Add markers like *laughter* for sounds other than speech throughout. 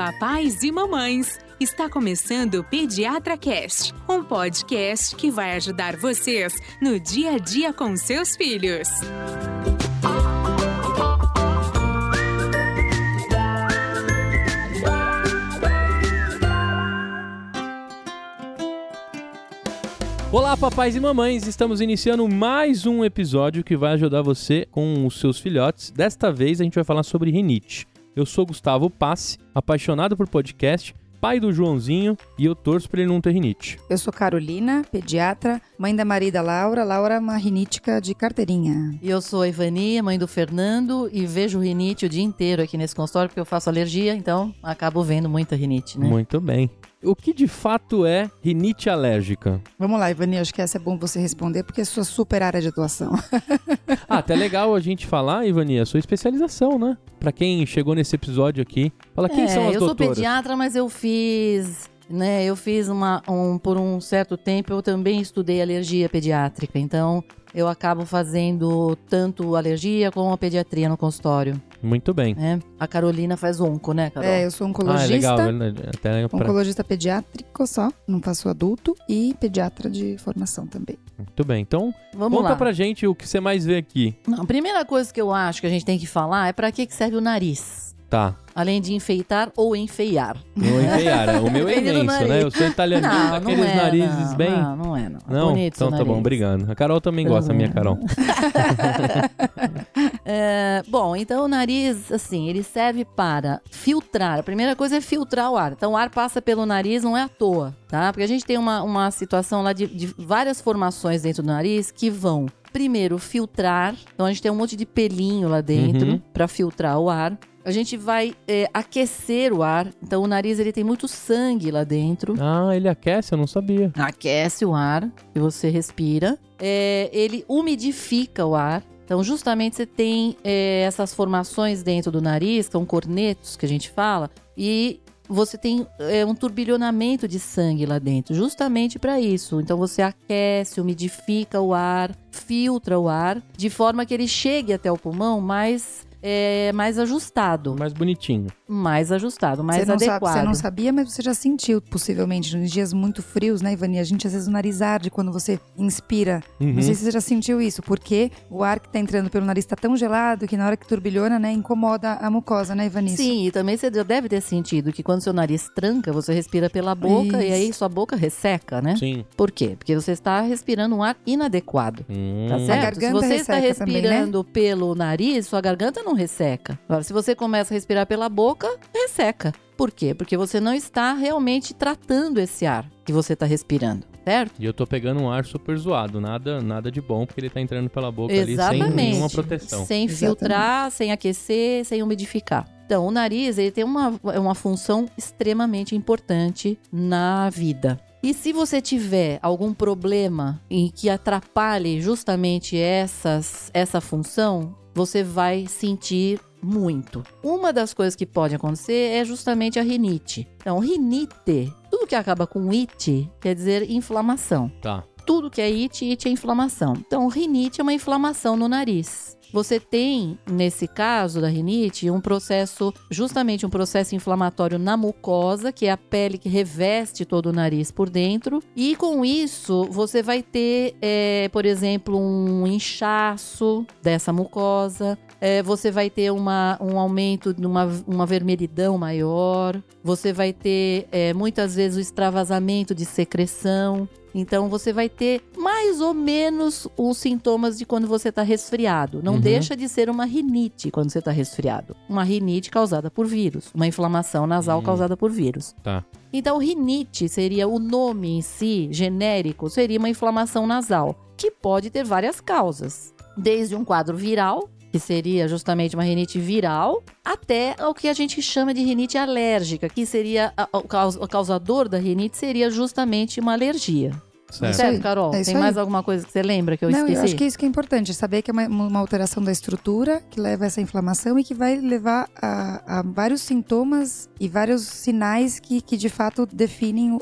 papais e mamães! Está começando o Pediatra Cast, um podcast que vai ajudar vocês no dia a dia com seus filhos. Olá, papais e mamães! Estamos iniciando mais um episódio que vai ajudar você com os seus filhotes. Desta vez a gente vai falar sobre rinite. Eu sou Gustavo Passe, apaixonado por podcast, pai do Joãozinho e eu torço para ele não ter rinite. Eu sou Carolina, pediatra, mãe da marida Laura. Laura é uma rinítica de carteirinha. E eu sou a Ivania, mãe do Fernando, e vejo rinite o dia inteiro aqui nesse consultório porque eu faço alergia, então acabo vendo muita rinite, né? Muito bem. O que de fato é rinite alérgica? Vamos lá, Ivani, acho que essa é bom você responder porque é sua super área de atuação. ah, até legal a gente falar, Ivani, a sua especialização, né? Pra quem chegou nesse episódio aqui, fala quem é, são as eu doutoras? sou pediatra, mas eu fiz né? Eu fiz uma, um, por um certo tempo, eu também estudei alergia pediátrica, então eu acabo fazendo tanto alergia como a pediatria no consultório. Muito bem. É. A Carolina faz onco, né, Carol? É, eu sou oncologista. Ah, é legal, verdade. Até pra... Oncologista pediátrico só, não faço adulto, e pediatra de formação também. Muito bem, então Vamos conta lá. pra gente o que você mais vê aqui. Não, a primeira coisa que eu acho que a gente tem que falar é para que que serve o nariz. Tá. Além de enfeitar ou enfeiar. Não enfeiar, o meu é *laughs* imenso, né? Eu sou italianinho, Não, aqueles é, narizes não, bem... Não, não é, não. É Não? bonito então tá bom, obrigado. A Carol também gosta, a minha bom. Carol. *laughs* É, bom, então o nariz, assim, ele serve para filtrar. A primeira coisa é filtrar o ar. Então o ar passa pelo nariz, não é à toa, tá? Porque a gente tem uma, uma situação lá de, de várias formações dentro do nariz que vão. Primeiro, filtrar. Então a gente tem um monte de pelinho lá dentro Uhum. para filtrar o ar. A gente vai é, aquecer o ar. Então o nariz ele tem muito sangue lá dentro. Ah, ele aquece? Eu não sabia. aquece o ar que você respira. É, ele umidifica o ar. Então, justamente você tem é, essas formações dentro do nariz, são cornetos que a gente fala, e você tem é, um turbilhonamento de sangue lá dentro, justamente para isso. Então, você aquece, umidifica o ar, filtra o ar, de forma que ele chegue até o pulmão mais, é, mais ajustado. Mais bonitinho. Mais ajustado, mais você, não adequado. Sabe, você não sabia, mas você já sentiu, possivelmente, nos dias muito frios, né, Ivani? A gente, às vezes, o nariz arde quando você inspira. Uhum. Não sei se você já sentiu isso, porque o ar que tá entrando pelo nariz tá tão gelado que na hora que turbilhona, né, incomoda a mucosa, né, Ivani? Sim, e também você deve ter sentido que quando seu nariz tranca, você respira pela boca e Isso. aí sua boca resseca, né? Sim. Por quê? Porque você está respirando um ar inadequado. Hum. Tá certo? garganta se você está resseca também, né? respirando pelo nariz, sua garganta não resseca. Agora, se você começa a respirar pela boca, resseca. Por quê? Porque você não está realmente tratando esse ar que você está respirando, certo? E eu tô pegando um ar super zoado, nada, nada de bom, porque ele tá entrando pela boca ali sem Exatamente. nenhuma proteção. Sem Exatamente. filtrar, sem aquecer, sem umidificar. Então, o nariz ele tem uma, uma função extremamente importante na vida. E se você tiver algum problema em que atrapalhe justamente essas, essa função, você vai sentir muito. Uma das coisas que pode acontecer é justamente a rinite. Então, rinite, tudo que acaba com it quer dizer inflamação Tá. tudo que é it, it é inflamação. Então, rinite é uma inflamação no nariz. Você tem, nesse caso da rinite, um processo, justamente um processo inflamatório na mucosa, que é a pele que reveste todo o nariz por dentro. E com isso, você vai ter, é, por exemplo, um inchaço dessa mucosa. É, você vai ter uma, um aumento de uma, uma vermelhidão maior. Você vai ter, é, muitas vezes, o extravasamento de secreção. Então você vai ter mais ou menos os sintomas de quando você está resfriado. Não Uhum. deixa de ser uma rinite quando você está resfriado. Uma rinite causada por vírus, uma inflamação nasal Hum. causada por vírus. Tá. Então rinite seria o nome em si, genérico, seria uma inflamação nasal, que pode ter várias causas. Desde um quadro viral, que seria justamente uma rinite viral, até o que a gente chama de rinite alérgica, que seria o causador da rinite seria justamente uma alergia. Certo. Isso. Certo, Carol? É isso Tem aí. mais alguma coisa que você lembra que eu não, esqueci? eu acho que é isso que é importante, saber que é uma, uma alteração da estrutura que leva a essa inflamação e que vai levar a, a vários sintomas e vários sinais que, que de fato definem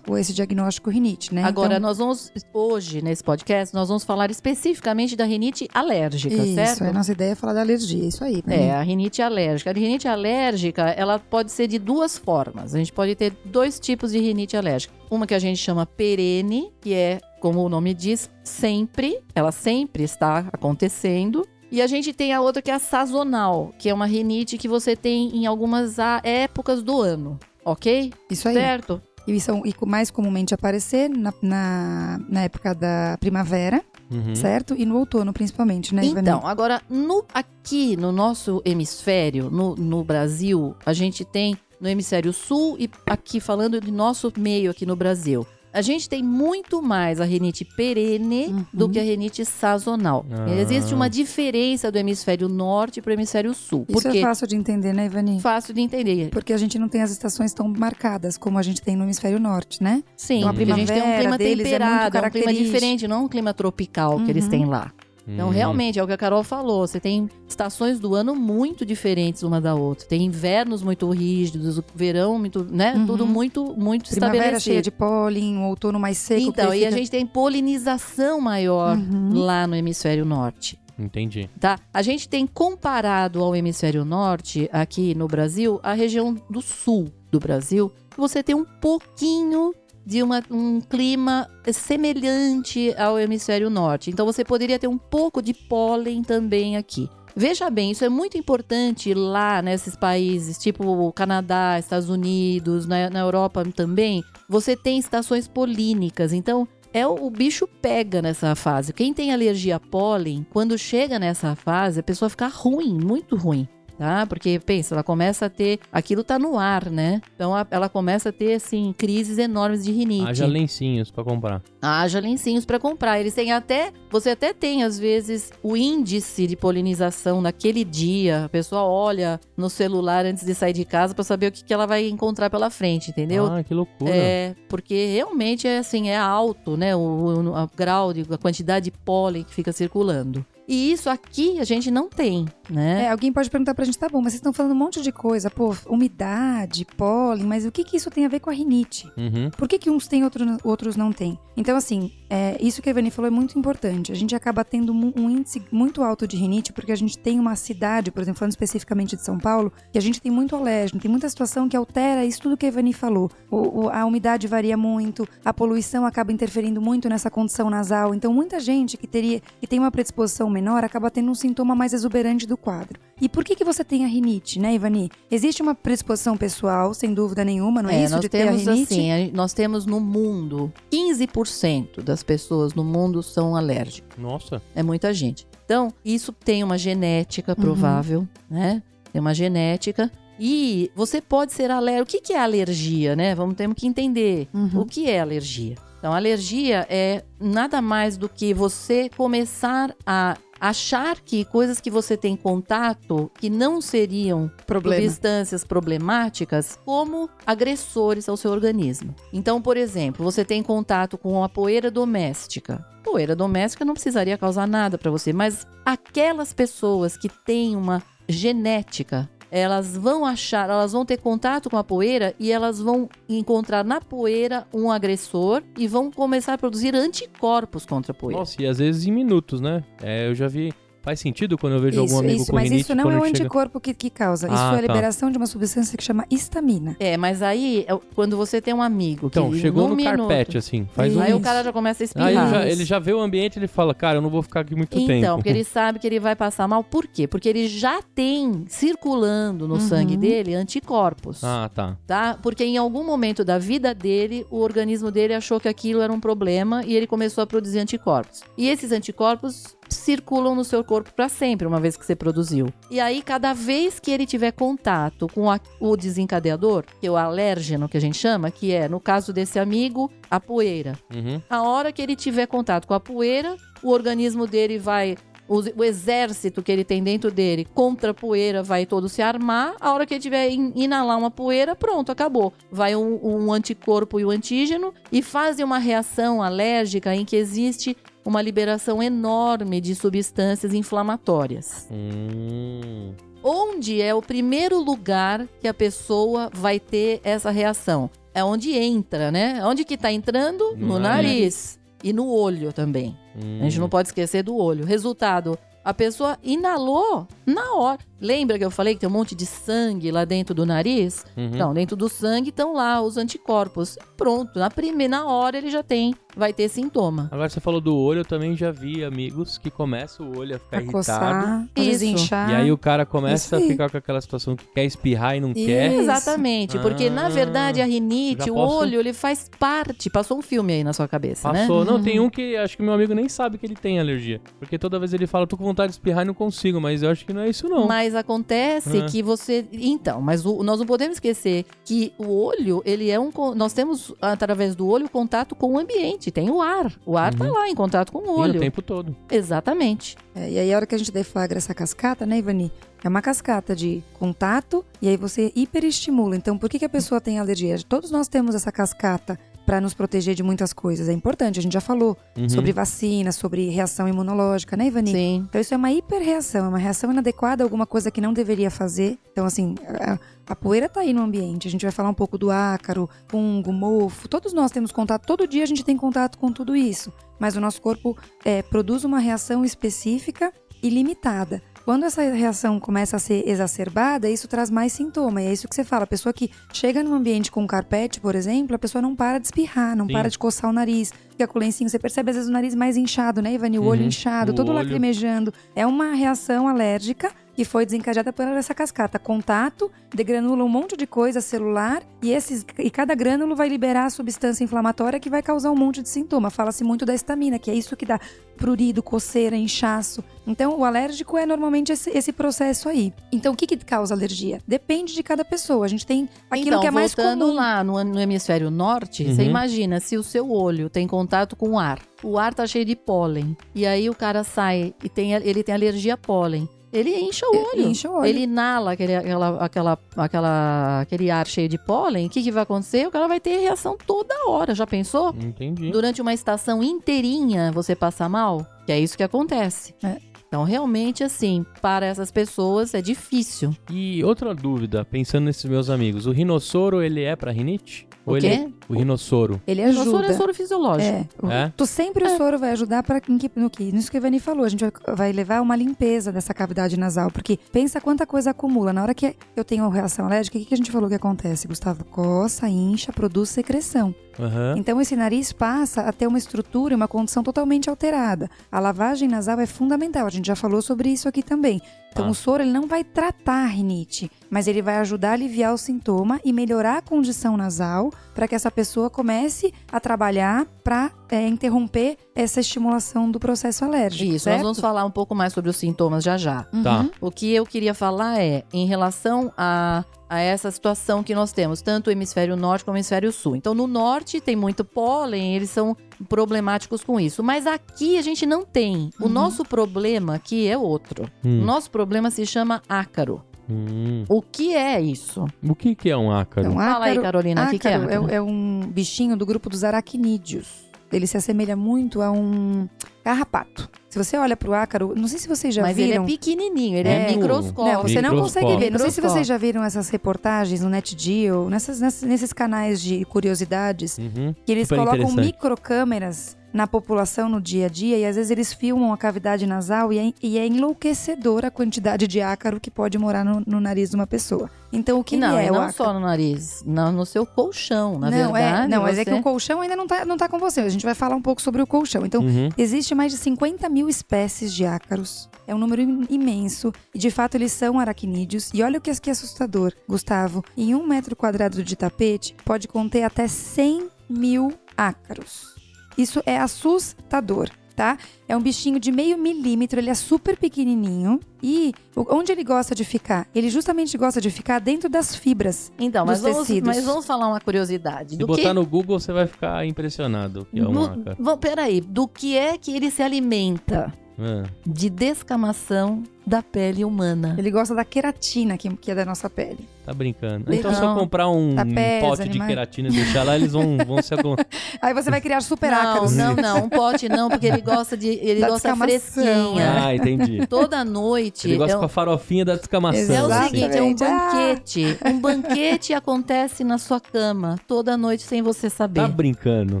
o- esse diagnóstico rinite, né? Agora, Então, nós vamos, hoje, nesse podcast, nós vamos falar especificamente da rinite alérgica, isso, certo? a nossa ideia é falar da alergia, isso aí. né? É, a rinite alérgica. A rinite alérgica, ela pode ser de duas formas. A gente pode ter dois tipos de rinite alérgica. Uma que a gente chama perene, que é, como o nome diz, sempre, ela sempre está acontecendo. E a gente tem a outra que é a sazonal, que é uma rinite que você tem em algumas a- épocas do ano, ok? Isso aí. Certo? E são e co- mais comumente aparecer na, na, na época da primavera, Uhum. certo? E no outono, principalmente, né, Ivani? Então, agora, no- aqui no nosso hemisfério, no, no Brasil, a gente tem no hemisfério sul e aqui falando de nosso meio aqui no Brasil. A gente tem muito mais a rinite perene Uhum. do que a rinite sazonal. Ah. Existe uma diferença do hemisfério norte para o hemisfério sul. Isso porque é fácil de entender, né, Ivani? fácil de entender. Porque a gente não tem as estações tão marcadas como a gente tem no hemisfério norte, né? Sim, Então, a porque a gente tem um primavera clima é temperado, é um clima diferente, não é um clima tropical que eles Uhum. têm lá. Então, Hum. realmente, é o que a Carol falou. Você tem estações do ano muito diferentes uma da outra. Tem invernos muito rígidos, verão muito, né? Uhum. Tudo muito, muito Primavera cheia estabelecido. de pólen, outono mais seco. Então, e a fica- gente tem polinização maior Uhum. lá no hemisfério norte. Entendi. Tá? A gente tem comparado ao hemisfério norte, aqui no Brasil, a região do sul do Brasil, você tem um pouquinho de uma- um clima semelhante ao hemisfério norte. Então você poderia ter um pouco de pólen também aqui. Veja bem, isso é muito importante lá nesses países, tipo Canadá, Estados Unidos, na, na Europa também. Você tem estações polínicas, então é o, o bicho pega nessa fase. Quem tem alergia a pólen, quando chega nessa fase, a pessoa fica ruim, muito ruim. Tá? Porque, pensa, ela começa a ter. Aquilo tá no ar, né? Então a- ela começa a ter, assim, crises enormes de rinite. Haja lencinhos pra comprar. Haja lencinhos para comprar. Eles têm até, você até tem às vezes o índice de polinização naquele dia. A pessoa olha no celular antes de sair de casa para saber o que, que ela vai encontrar pela frente, entendeu? Ah, que loucura. É, porque realmente é assim, é alto, né? O, o- o grau de a quantidade de pólen que fica circulando. E isso aqui a gente não tem, né? É, alguém pode perguntar pra gente, tá bom, mas vocês estão falando um monte de coisa, pô, umidade, pólen, mas o que que isso tem a ver com a rinite? Uhum. Por que, que uns têm, outro, outros não têm? Então, assim, é, isso que a Ivani falou é muito importante. A gente acaba tendo um índice muito alto de rinite, porque a gente tem uma cidade, por exemplo, falando especificamente de São Paulo, que a gente tem muito alérgeno, tem muita situação que altera isso tudo que a Ivani falou. O- o- a umidade varia muito, a poluição acaba interferindo muito nessa condição nasal. Então, muita gente que teria que tem uma predisposição menor acaba tendo um sintoma mais exuberante do quadro. E por que, que você tem a rinite, né, Ivani? Existe uma predisposição pessoal, sem dúvida nenhuma, não é, isso nós de ter a temos rinite? assim, nós temos no mundo 15% das pessoas no mundo são alérgicas. Nossa. É muita gente. Então, isso tem uma genética Uhum. provável, né? Tem uma genética. E você pode ser alérgico. O que, que é alergia, né? Vamos ter que entender. Uhum. O que é alergia? Então, alergia é nada mais do que você começar a achar que coisas que você tem contato que não seriam Problema. substâncias problemáticas como agressores ao seu organismo. Então, por exemplo, você tem contato com a poeira doméstica. Poeira doméstica não precisaria causar nada para você, mas aquelas pessoas que têm uma genética, elas vão achar, elas vão ter contato com a poeira e elas vão encontrar na poeira um agressor e vão começar a produzir anticorpos contra a poeira. Nossa, e às vezes em minutos, né? É, eu já vi. Faz sentido quando eu vejo algum Isso, amigo isso, com mas isso não é o chega... anticorpo que, que causa. Isso Ah, é a tá. liberação de uma substância que chama histamina. É, mas aí, é quando você tem um amigo Então, que chegou num no minuto, carpete, assim. Faz um... Aí Isso. o cara já começa a espirrar. Aí ele já, Isso. ele já vê o ambiente e ele fala, cara, eu não vou ficar aqui muito tempo. Então, porque ele sabe que ele vai passar mal. Por quê? Porque ele já tem circulando no Uhum. sangue dele anticorpos. Ah, tá. Tá? Porque em algum momento da vida dele, o organismo dele achou que aquilo era um problema e ele começou a produzir anticorpos. E esses anticorpos circulam no seu corpo para sempre, uma vez que você produziu. E aí, cada vez que ele tiver contato com a- o desencadeador, que é o alérgeno que a gente chama, que é, no caso desse amigo, a poeira. Uhum. A hora que ele tiver contato com a poeira, o organismo dele vai o, exército que ele tem dentro dele contra a poeira vai todo se armar. A hora que ele tiver in, inalar uma poeira, pronto, acabou. Vai um, um anticorpo e o um antígeno e fazem uma reação alérgica em que existe uma liberação enorme de substâncias inflamatórias. Hum. Onde é o primeiro lugar que a pessoa vai ter essa reação? É onde entra, né? Onde que tá entrando? No No, nariz. nariz. E no olho também. Hum. A gente não pode esquecer do olho. Resultado, a pessoa inalou na hora. Lembra que eu falei que tem um monte de sangue lá dentro do nariz? Uhum. Então, dentro do sangue estão lá os anticorpos. Pronto, na primeira hora ele já tem, vai ter sintoma. Agora você falou do olho, eu também já vi amigos que começam o olho a ficar A irritado. coçar, Isso. inchar. E aí o cara começa a Isso aí. ficar com aquela situação que quer espirrar e não Isso. quer. Exatamente, porque na Ah, verdade a rinite, o posso- olho, ele faz parte. Passou um filme aí na sua cabeça, né? Passou. Não, tem um que acho que meu amigo nem sabe que ele tem alergia. Porque toda vez ele fala, tô com vontade de espirrar e não consigo, mas eu acho que não é isso não. Mas acontece Ah. que você. Então, mas o- nós não podemos esquecer que o olho, ele é um. Nós temos, através do olho, contato com o ambiente. Tem o ar. O ar tá Uhum. lá em contato com o E olho. o tempo todo. Exatamente. É, e aí, a hora que a gente deflagra essa cascata, né, Ivani? É uma cascata de contato e aí você hiperestimula. Então, por que, que a pessoa tem alergia? Todos nós temos essa cascata para nos proteger de muitas coisas. É importante, a gente já falou Uhum. sobre vacina, sobre reação imunológica, né, Ivani? Sim. Então, isso é uma hiperreação, é uma reação inadequada a alguma coisa que não deveria fazer. Então, assim, a, a poeira tá aí no ambiente. A gente vai falar um pouco do ácaro, fungo, mofo. Todos nós temos contato, todo dia a gente tem contato com tudo isso. Mas o nosso corpo é, produz uma reação específica e limitada. Quando essa reação começa a ser exacerbada, isso traz mais sintoma. E é isso que você fala. A pessoa que chega num ambiente com carpete, por exemplo, a pessoa não para de espirrar, não Sim. para de coçar o nariz, fica com o lencinho. Você percebe às vezes o nariz mais inchado, né, Ivani? O Uhum. olho inchado, O todo olho. lacrimejando. É uma reação alérgica que foi desencadeada por essa cascata. Contato, degranula um monte de coisa celular e, esses, e cada grânulo vai liberar a substância inflamatória que vai causar um monte de sintoma. Fala-se muito da estamina, que é isso que dá prurido, coceira, inchaço. Então, o alérgico é normalmente esse, esse processo aí. Então, o que, que causa alergia? Depende de cada pessoa. A gente tem aquilo então, que é mais voltando comum. lá no, no hemisfério norte, Uhum. você imagina se o seu olho tem contato com o ar. O ar tá cheio de pólen. E aí o cara sai e tem, ele tem alergia a pólen. Ele incha o Ele olho. incha o olho. Ele inala aquele, aquela, aquela, aquela, aquele ar cheio de pólen. O que, que vai acontecer? O cara vai ter reação toda hora. Já pensou? Entendi. Durante uma estação inteirinha você passa mal? Que é isso que acontece. É. Então, realmente, assim, para essas pessoas é difícil. E outra dúvida, pensando nesses meus amigos, o rinossoro ele é pra rinite? O Ou quê? Ele... O rinossoro. Ele O soro ajuda. é soro fisiológico. É, o- É? Tu sempre o soro vai ajudar para no que nisso que a Ivani falou, a gente vai, vai levar uma limpeza dessa cavidade nasal, porque pensa quanta coisa acumula. Na hora que eu tenho reação alérgica, o que, que a gente falou que acontece, Gustavo? Coça, incha, produz secreção. Aham. Então esse nariz passa a ter uma estrutura e uma condição totalmente alterada. A lavagem nasal é fundamental, a gente já falou sobre isso aqui também. Então Ah. o soro ele não vai tratar a rinite, mas ele vai ajudar a aliviar o sintoma e melhorar a condição nasal para que essa pessoa comece a trabalhar para interromper essa estimulação do processo alérgico. Isso, certo? nós vamos falar um pouco mais sobre os sintomas já já. Uhum. Tá. O que eu queria falar é, em relação a, a essa situação que nós temos, tanto o hemisfério norte como o hemisfério sul. Então, no norte tem muito pólen, eles são problemáticos com isso. Mas aqui a gente não tem. O Uhum. nosso problema aqui é outro. Hum. O nosso problema se chama ácaro. Hum. O que é isso? O que que é um ácaro? Então, Fala aí, ácaro- Carolina, o que, que é ácaro ácaro? é, é um bichinho do grupo dos aracnídeos. Ele se assemelha muito a um carrapato. Se você olha pro ácaro, não sei se vocês já Mas ele viram. é pequenininho, ele É. é, microscópico. Não, você não consegue ver. Não sei se vocês já viram essas reportagens no NetGeo, nessas, nessas- nesses canais de curiosidades, Uhum. que eles Super colocam microcâmeras na população no dia a dia e às vezes eles filmam a cavidade nasal e é, e é enlouquecedora a quantidade de ácaro que pode morar no, no nariz de uma pessoa. Então o que não, é o não ácaro? só no nariz, não, no seu colchão, na não, verdade. é, não, mas é você- que o colchão ainda não tá, não tá com você. A gente vai falar um pouco sobre o colchão. Então, Uhum. Existe mais de 50 mil espécies de ácaros. É um número im- imenso. E de fato eles são aracnídeos. E olha o que é que é assustador, Gustavo. Em um metro quadrado de tapete pode conter até 100 mil ácaros. Isso é assustador. Tá? É um bichinho de meio milímetro, ele é super pequenininho. E onde ele gosta de ficar? Ele justamente gosta de ficar dentro das fibras. Então, mas dos vamos, tecidos. mas vamos falar uma curiosidade. Se do botar que... no Google, você vai ficar impressionado que é um No- peraí, do que é que ele se alimenta? Ah, de descamação da pele humana. Ele gosta da queratina, que, que é da nossa pele. Tá brincando. Não. Então se eu comprar um, um pés, pote de animais. queratina e deixar lá, eles vão, vão se aglo- *laughs* Aí você vai criar super Não, ácaros. não, não, um pote não, porque ele gosta de ele Da gosta fresquinha. Ah, entendi. Toda noite. Ele gosta é, com a farofinha da descamação. é o Exatamente. seguinte, é um Ah. banquete. Um banquete acontece na sua cama toda noite sem você saber. Tá brincando.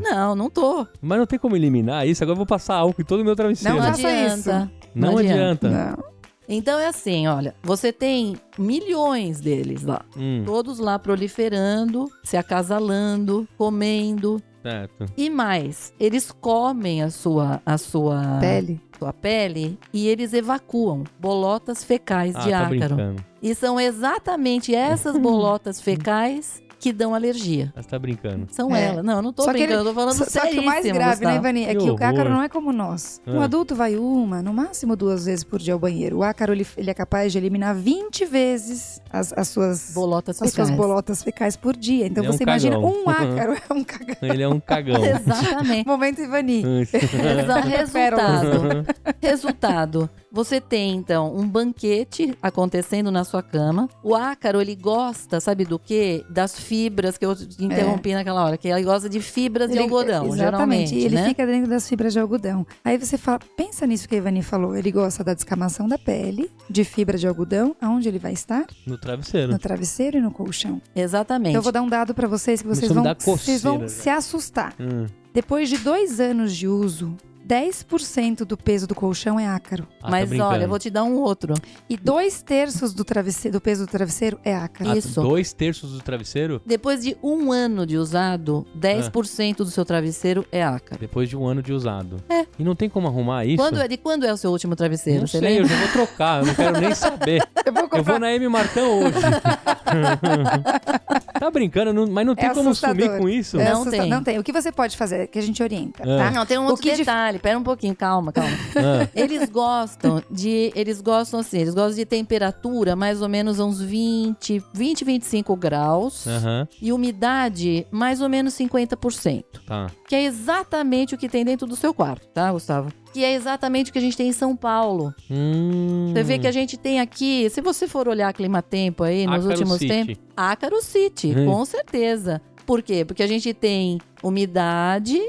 Não, não tô. Mas não tem como eliminar isso? Agora eu vou passar álcool em todo o meu travesseiro. Não Não adianta. Não não adianta. Não. Então é assim, olha, você tem milhões deles lá, Hum, todos lá proliferando, se acasalando, comendo certo. e mais, eles comem a sua a sua Pele. sua pele e eles evacuam bolotas fecais Ah, de tá ácaro. brincando. E são exatamente *laughs* essas bolotas fecais que dão alergia. Mas tá brincando. São É. elas. Não, eu não tô Só que brincando, ele- eu tô falando Só, só que o mais seríssimo, grave, né, Gustavo. Ivani, é Que que o ácaro horror. não é como nós. Um Ah. adulto vai uma, no máximo duas vezes por dia ao banheiro. O ácaro, ele, ele é capaz de eliminar 20 vezes as, as suas... Bolotas As suas fecais. bolotas fecais por dia. Então Ele é um você imagina cagão. um *laughs* ácaro é um cagão. Ele é um cagão. *laughs* Exatamente. Momento Ivani. Resultado. Resultado. Você tem, então, um banquete acontecendo na sua cama. O ácaro, ele gosta, sabe do quê? Das fibras que eu te interrompi naquela hora. Que ele gosta de fibras de Ele- algodão, Exatamente. geralmente, ele né? fica dentro das fibras de algodão. Aí você fala, pensa nisso que a Ivani falou. Ele gosta da descamação da pele, de fibra de algodão. Aonde ele vai estar? No travesseiro. No travesseiro e no colchão. Exatamente. Então eu vou dar um dado pra vocês que vocês vão, vocês vão se assustar. Hum. Depois de dois anos de uso, 10% do peso do colchão é ácaro. Ah, tá Mas olha, eu vou te dar um outro. E dois terços do, travesseiro, do peso do travesseiro é ácaro. Ah, Isso. Dois terços do travesseiro? Depois de um ano de usado, 10% do seu travesseiro é ácaro. Depois de um ano de usado. É. E não tem como arrumar isso? Quando é, de quando é o seu último travesseiro? Não sei, eu lembra? já vou trocar. Eu não quero nem saber. *laughs* Eu vou Eu vou comprar. na M Martão hoje. *laughs* tá brincando, não- mas não tem É como assustador. sumir com isso? É Não assusta- tem. Não tem. O que você pode fazer é que a gente orienta, É. tá? Não, tem um outro dif- detalhe. Pera um pouquinho, calma, calma. Ah, Eles gostam de. Eles gostam assim, eles gostam de temperatura mais ou menos uns 20, 20, 25 graus. Aham, E umidade mais ou menos 50%. tá. Que é exatamente o que tem dentro do seu quarto, tá, Gustavo? Que é exatamente o que a gente tem em São Paulo. Hum, Você vê que a gente tem aqui, se você for olhar clima-tempo aí nos Ácaro últimos City. tempos, Ácaro City, Hum. com certeza. Por quê? Porque a gente tem umidade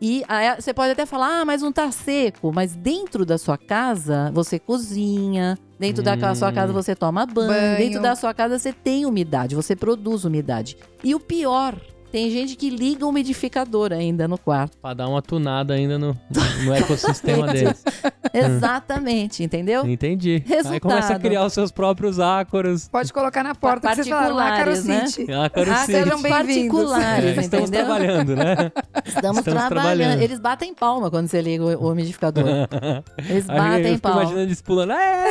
e aí você pode até falar, ah, mas não tá seco. Mas dentro da sua casa, você cozinha. Dentro da Hum. sua casa você toma banho. Banho. Dentro da sua casa você tem umidade, você produz umidade. E o pior, tem gente que liga o umidificador ainda no quarto. Pra dar uma tunada ainda no, no ecossistema *laughs* deles. Exatamente, entendeu? Entendi. Aí Resultado. começa a criar os seus próprios ácoros. Pode colocar na porta que vocês falaram, ácaro Particulares, né? City. Ácaro Ah, City. sejam particulares, É, estamos entendeu? trabalhando, né? Estamos, Estamos trabalhando. trabalhando. Eles batem palma quando você liga o, o umidificador. *laughs* Eles Aí eu batem fico palma. imaginando eles pulando. É,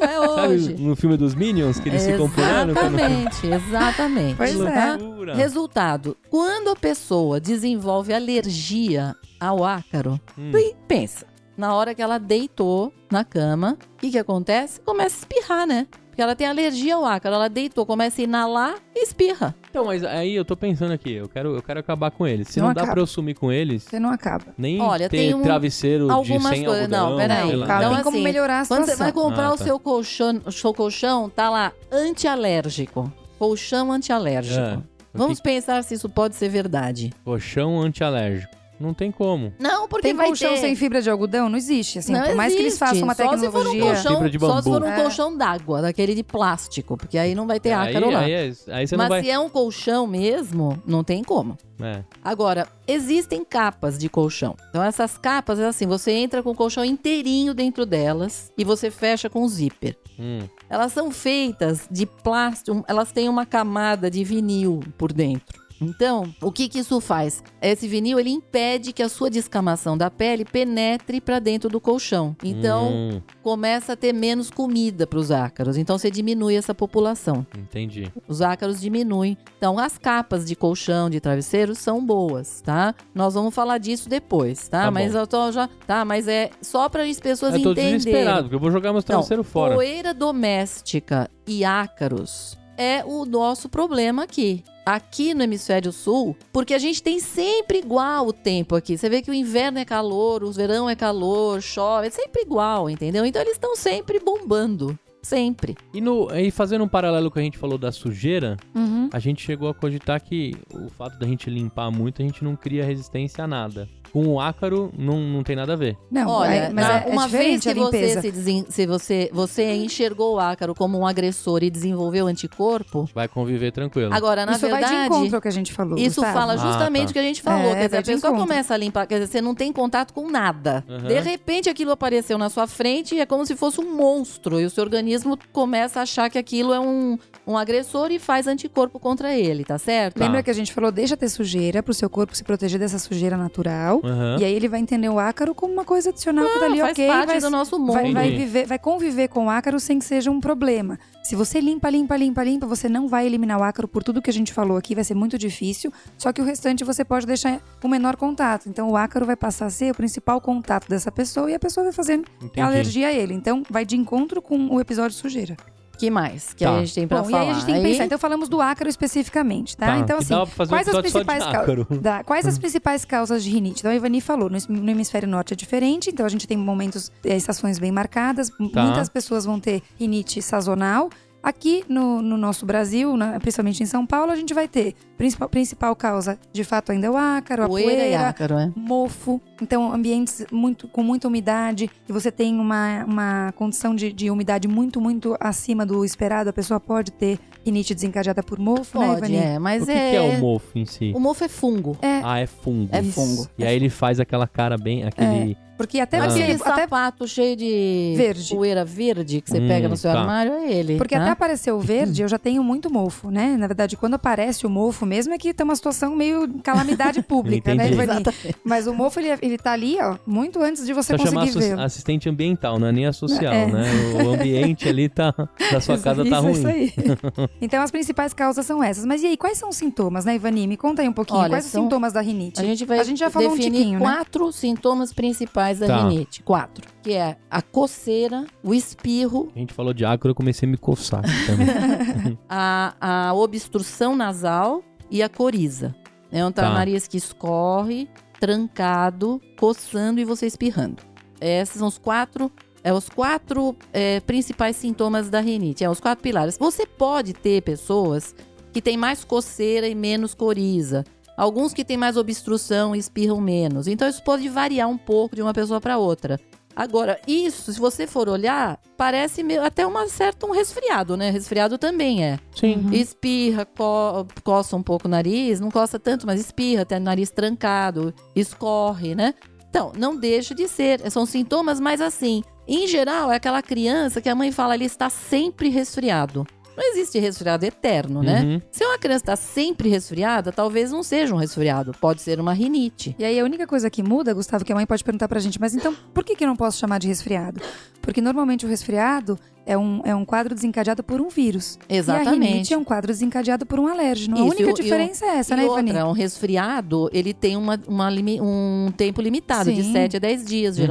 é hoje. Sabe no filme dos Minions, que eles ficam pulando? quando- Exatamente, exatamente. Pois Que é. Resultado: quando a pessoa desenvolve alergia ao ácaro, Hum. pensa. Na hora que ela deitou na cama, o que, que acontece? Começa a espirrar, né? Porque ela tem alergia ao ácaro. Ela deitou, começa a inalar e espirra. Então, mas aí eu tô pensando aqui, eu quero, eu quero acabar com eles. Se não, Não dá acaba. pra eu sumir com eles, Você não acaba. nem Olha, ter tem um- travesseiro de algumas sem coisas- não, algodão, peraí. sei lá. Cara, Então, tem como assim, melhorar a Quando situação. você vai comprar Ah, o tá. seu colchão, o seu colchão, tá lá antialérgico. Colchão antialérgico. É. Vamos pensar se isso pode ser verdade. Colchão antialérgico. Não tem como. Não, porque Tem vai colchão ter... sem fibra de algodão? Não existe, assim. Não por mais que eles existe. façam uma Só se for um tecnologia... colchão, Fibra de só se for bambu. um É. colchão d'água, daquele de plástico, porque aí não vai ter aí, ácaro lá. aí, é- aí você Mas não vai... se é um colchão mesmo, não tem como. É. Agora, existem capas de colchão. Então, essas capas, é assim, você entra com o colchão inteirinho dentro delas e você fecha com o zíper. Hum. Elas são feitas de plástico, elas têm uma camada de vinil por dentro. Então, o que que isso faz? Esse vinil ele impede que a sua descamação da pele penetre para dentro do colchão. Então, Hum, começa a ter menos comida para os ácaros. Então, você diminui essa população. entendi. Os ácaros diminuem. Então, as capas de colchão, de travesseiro são boas, tá? Nós vamos falar disso depois, tá? Tá mas bom. eu tô já, tá? Mas é só para as pessoas Eu tô entenderem. desesperado, porque eu vou jogar meus Então, travesseiros fora. Poeira doméstica e ácaros é o nosso problema aqui. Aqui no hemisfério sul, porque a gente tem sempre igual o tempo aqui. Você vê que o inverno é calor, o verão é calor, chove, é sempre igual, entendeu? Então eles estão sempre bombando. Sempre. E, no, e fazendo um paralelo com a gente falou da sujeira, Uhum. a gente chegou a cogitar que o fato da gente limpar muito, a gente não cria resistência a nada. Com o ácaro, não, não tem nada a ver. Não, Olha, é- mas é, é uma vez diferente a que você se, desen- se você, você enxergou o ácaro como um agressor e desenvolveu anticorpo, Vai conviver tranquilo. agora, na Isso vai de verdade, encontro ao que a gente falou. Isso Gustavo. fala Ah, justamente tá. o que a gente falou. É, quer dizer, a pessoa encontro. começa a limpar, quer dizer, você não tem contato com nada. Uhum. De repente aquilo apareceu na sua frente e é como se fosse um monstro. E o seu organismo começa a achar que aquilo é um, um agressor e faz anticorpo contra ele, tá certo? Tá. Lembra que a gente falou, deixa ter sujeira pro seu corpo se proteger dessa sujeira natural. Aham. E aí ele vai entender o ácaro como uma coisa adicional que Não, dali, faz ok, parte vai, do nosso mundo. vai, vai viver, vai conviver com o ácaro sem que seja um problema. Se você limpa, limpa, limpa, limpa, você não vai eliminar o ácaro por tudo que a gente falou aqui, vai ser muito difícil. Só que o restante você pode deixar o menor contato. Então o ácaro vai passar a ser o principal contato dessa pessoa e a pessoa vai fazer Entendi. alergia a ele. Então vai de encontro com o episódio sujeira. Que mais que Tá. a gente tem pra Bom, falar? e aí a gente tem que pensar. Então falamos do ácaro especificamente, tá? Tá, Então assim, fazer um quais as principais causas? Da- quais as principais causas de rinite? Então, a Ivani falou, no, no hemisfério norte é diferente, então a gente tem momentos, eh, estações bem marcadas. Tá. Muitas pessoas vão ter rinite sazonal. Aqui no, no nosso Brasil, na- principalmente em São Paulo, a gente vai ter principal, principal causa, de fato, ainda é o ácaro, a Poeira, e poeira, ácaro, é. mofo. Então, ambientes muito, com muita umidade, e você tem uma, uma condição de, de umidade muito, muito acima do esperado, a pessoa pode ter rinite desencadeada por mofo, né, Pode, Ivani? é. Mas O que, é... que é o mofo em si? O mofo é fungo. Ah, é fungo. É Isso. fungo. E aí ele faz aquela cara bem, aquele... Porque até Ah. você. Aquele Até sapato cheio de Verde. poeira verde que você Hum, pega no seu tá. armário é ele. Porque tá? até aparecer o verde, *clears throat* eu já tenho muito mofo, né? Na verdade, quando aparece o mofo mesmo, é que tem uma situação meio calamidade *laughs* pública, né. Ivani? Mas o mofo, ele, ele tá ali, ó, muito antes de você Só chamar conseguir ver. assistente ambiental, não é nem a social, É. né? O ambiente ali tá... da sua *laughs* casa tá Isso, ruim. Isso aí. *laughs* então, as principais causas são essas. Mas e aí, quais são os sintomas, né, Ivani? Me conta aí um pouquinho. Olha, quais os são- sintomas da rinite? A gente vai A gente já falou um tiquinho, né? quatro sintomas principais da Tá. rinite. Quatro. Que é a coceira, o espirro, A gente falou de ácaro, eu comecei a me coçar *laughs* a, a obstrução nasal e a coriza. É um Tá. nariz que escorre, trancado, coçando e você espirrando. Esses são os quatro, é, os quatro é, principais sintomas da rinite. É os quatro pilares. Você pode ter pessoas que têm mais coceira e menos coriza. Alguns que têm mais obstrução e espirram menos. Então isso pode variar um pouco de uma pessoa para outra. Agora, isso, se você for olhar, parece meio- até uma certa um resfriado, né? Resfriado também é. Sim. Espirra, co coça um pouco o nariz, não coça tanto, mas espirra, tem o nariz trancado, escorre, né? Então, não deixa de ser. São sintomas mais assim. Em geral, é aquela criança que a mãe fala, ele está sempre resfriado. Não existe resfriado eterno, né? Uhum. Se uma criança está sempre resfriada, talvez não seja um resfriado. Pode ser uma rinite. E aí, a única coisa que muda, Gustavo, que a mãe pode perguntar pra gente, mas então, por que, que eu não posso chamar de resfriado? Porque normalmente o resfriado é um, é um quadro desencadeado por um vírus. E a Exatamente. rinite é um quadro desencadeado por um alérgeno. a Isso, única e o- diferença é essa, e né, outra, Ivani? um resfriado, ele tem uma, uma um tempo limitado, de Sim. 7 a 10 dias, Uhum.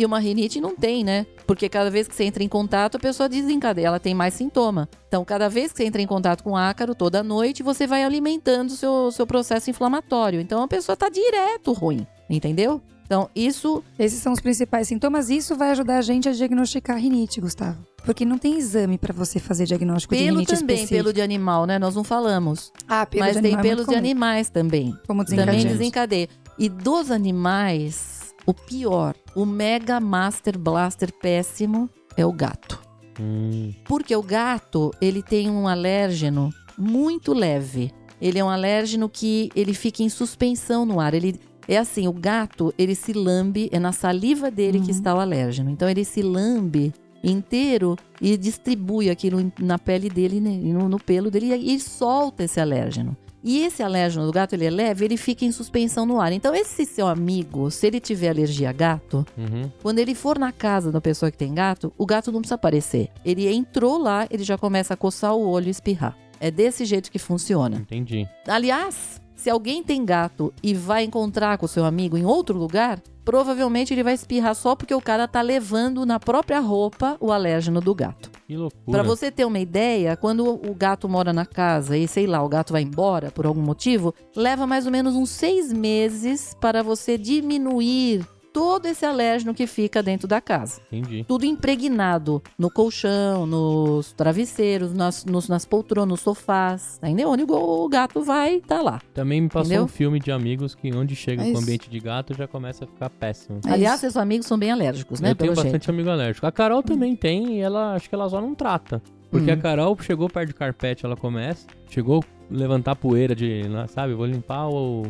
E uma rinite não tem, né? Porque cada vez que você entra em contato, a pessoa desencadeia, ela tem mais sintoma. Então, cada vez que você entra em contato com ácaro, toda noite, você vai alimentando o seu, seu processo inflamatório. Então, a pessoa tá direto ruim, entendeu? Então, isso Esses são os principais sintomas isso vai ajudar a gente a diagnosticar rinite, Gustavo. Porque não tem exame pra você fazer diagnóstico de pelo rinite também, específico. pelo de animal, né? Nós não falamos. Ah, pelo mas de tem animal é pelos de comum, animais também. Como Também desencadeante. desencadeia. E dos animais, o pior, o Mega Master Blaster péssimo é o gato. Hum, Porque o gato, ele tem um alérgeno muito leve. Ele é um alérgeno que ele fica em suspensão no ar. Ele é assim, o gato, ele se lambe, é na saliva dele que Uhum. está o alérgeno. Então ele se lambe inteiro e distribui aquilo na pele dele, né, no, no pelo dele e solta esse alérgeno. E esse alérgeno do gato, ele é leve, ele fica em suspensão no ar. Então esse seu amigo, se ele tiver alergia a gato, uhum. quando ele for na casa da pessoa que tem gato, o gato não precisa aparecer. Ele entrou lá, ele já começa a coçar o olho e espirrar. É desse jeito que funciona. Entendi. Aliás, se alguém tem gato e vai encontrar com o seu amigo em outro lugar, provavelmente ele vai espirrar só porque o cara tá levando na própria roupa o alérgeno do gato. Que loucura. Pra você ter uma ideia, quando o gato mora na casa e, sei lá, o gato vai embora por algum motivo, leva mais ou menos uns seis meses para você diminuir todo esse alérgeno que fica dentro da casa. Entendi. Tudo impregnado no colchão, nos travesseiros, nas, nos, nas poltronas, nos sofás. Entendeu? Onde o gato vai, tá lá. Também me passou Entendeu? um filme de amigos que onde chega É com o ambiente de gato já começa a ficar péssimo. É Aliás, isso. seus amigos são bem alérgicos, né? eu tenho bastante jeito. amigo alérgico. A Carol também tem e ela acho que ela só não trata. Porque Hum. a Carol chegou perto de carpete, ela começa, chegou a levantar poeira de, lá, sabe, vou limpar o,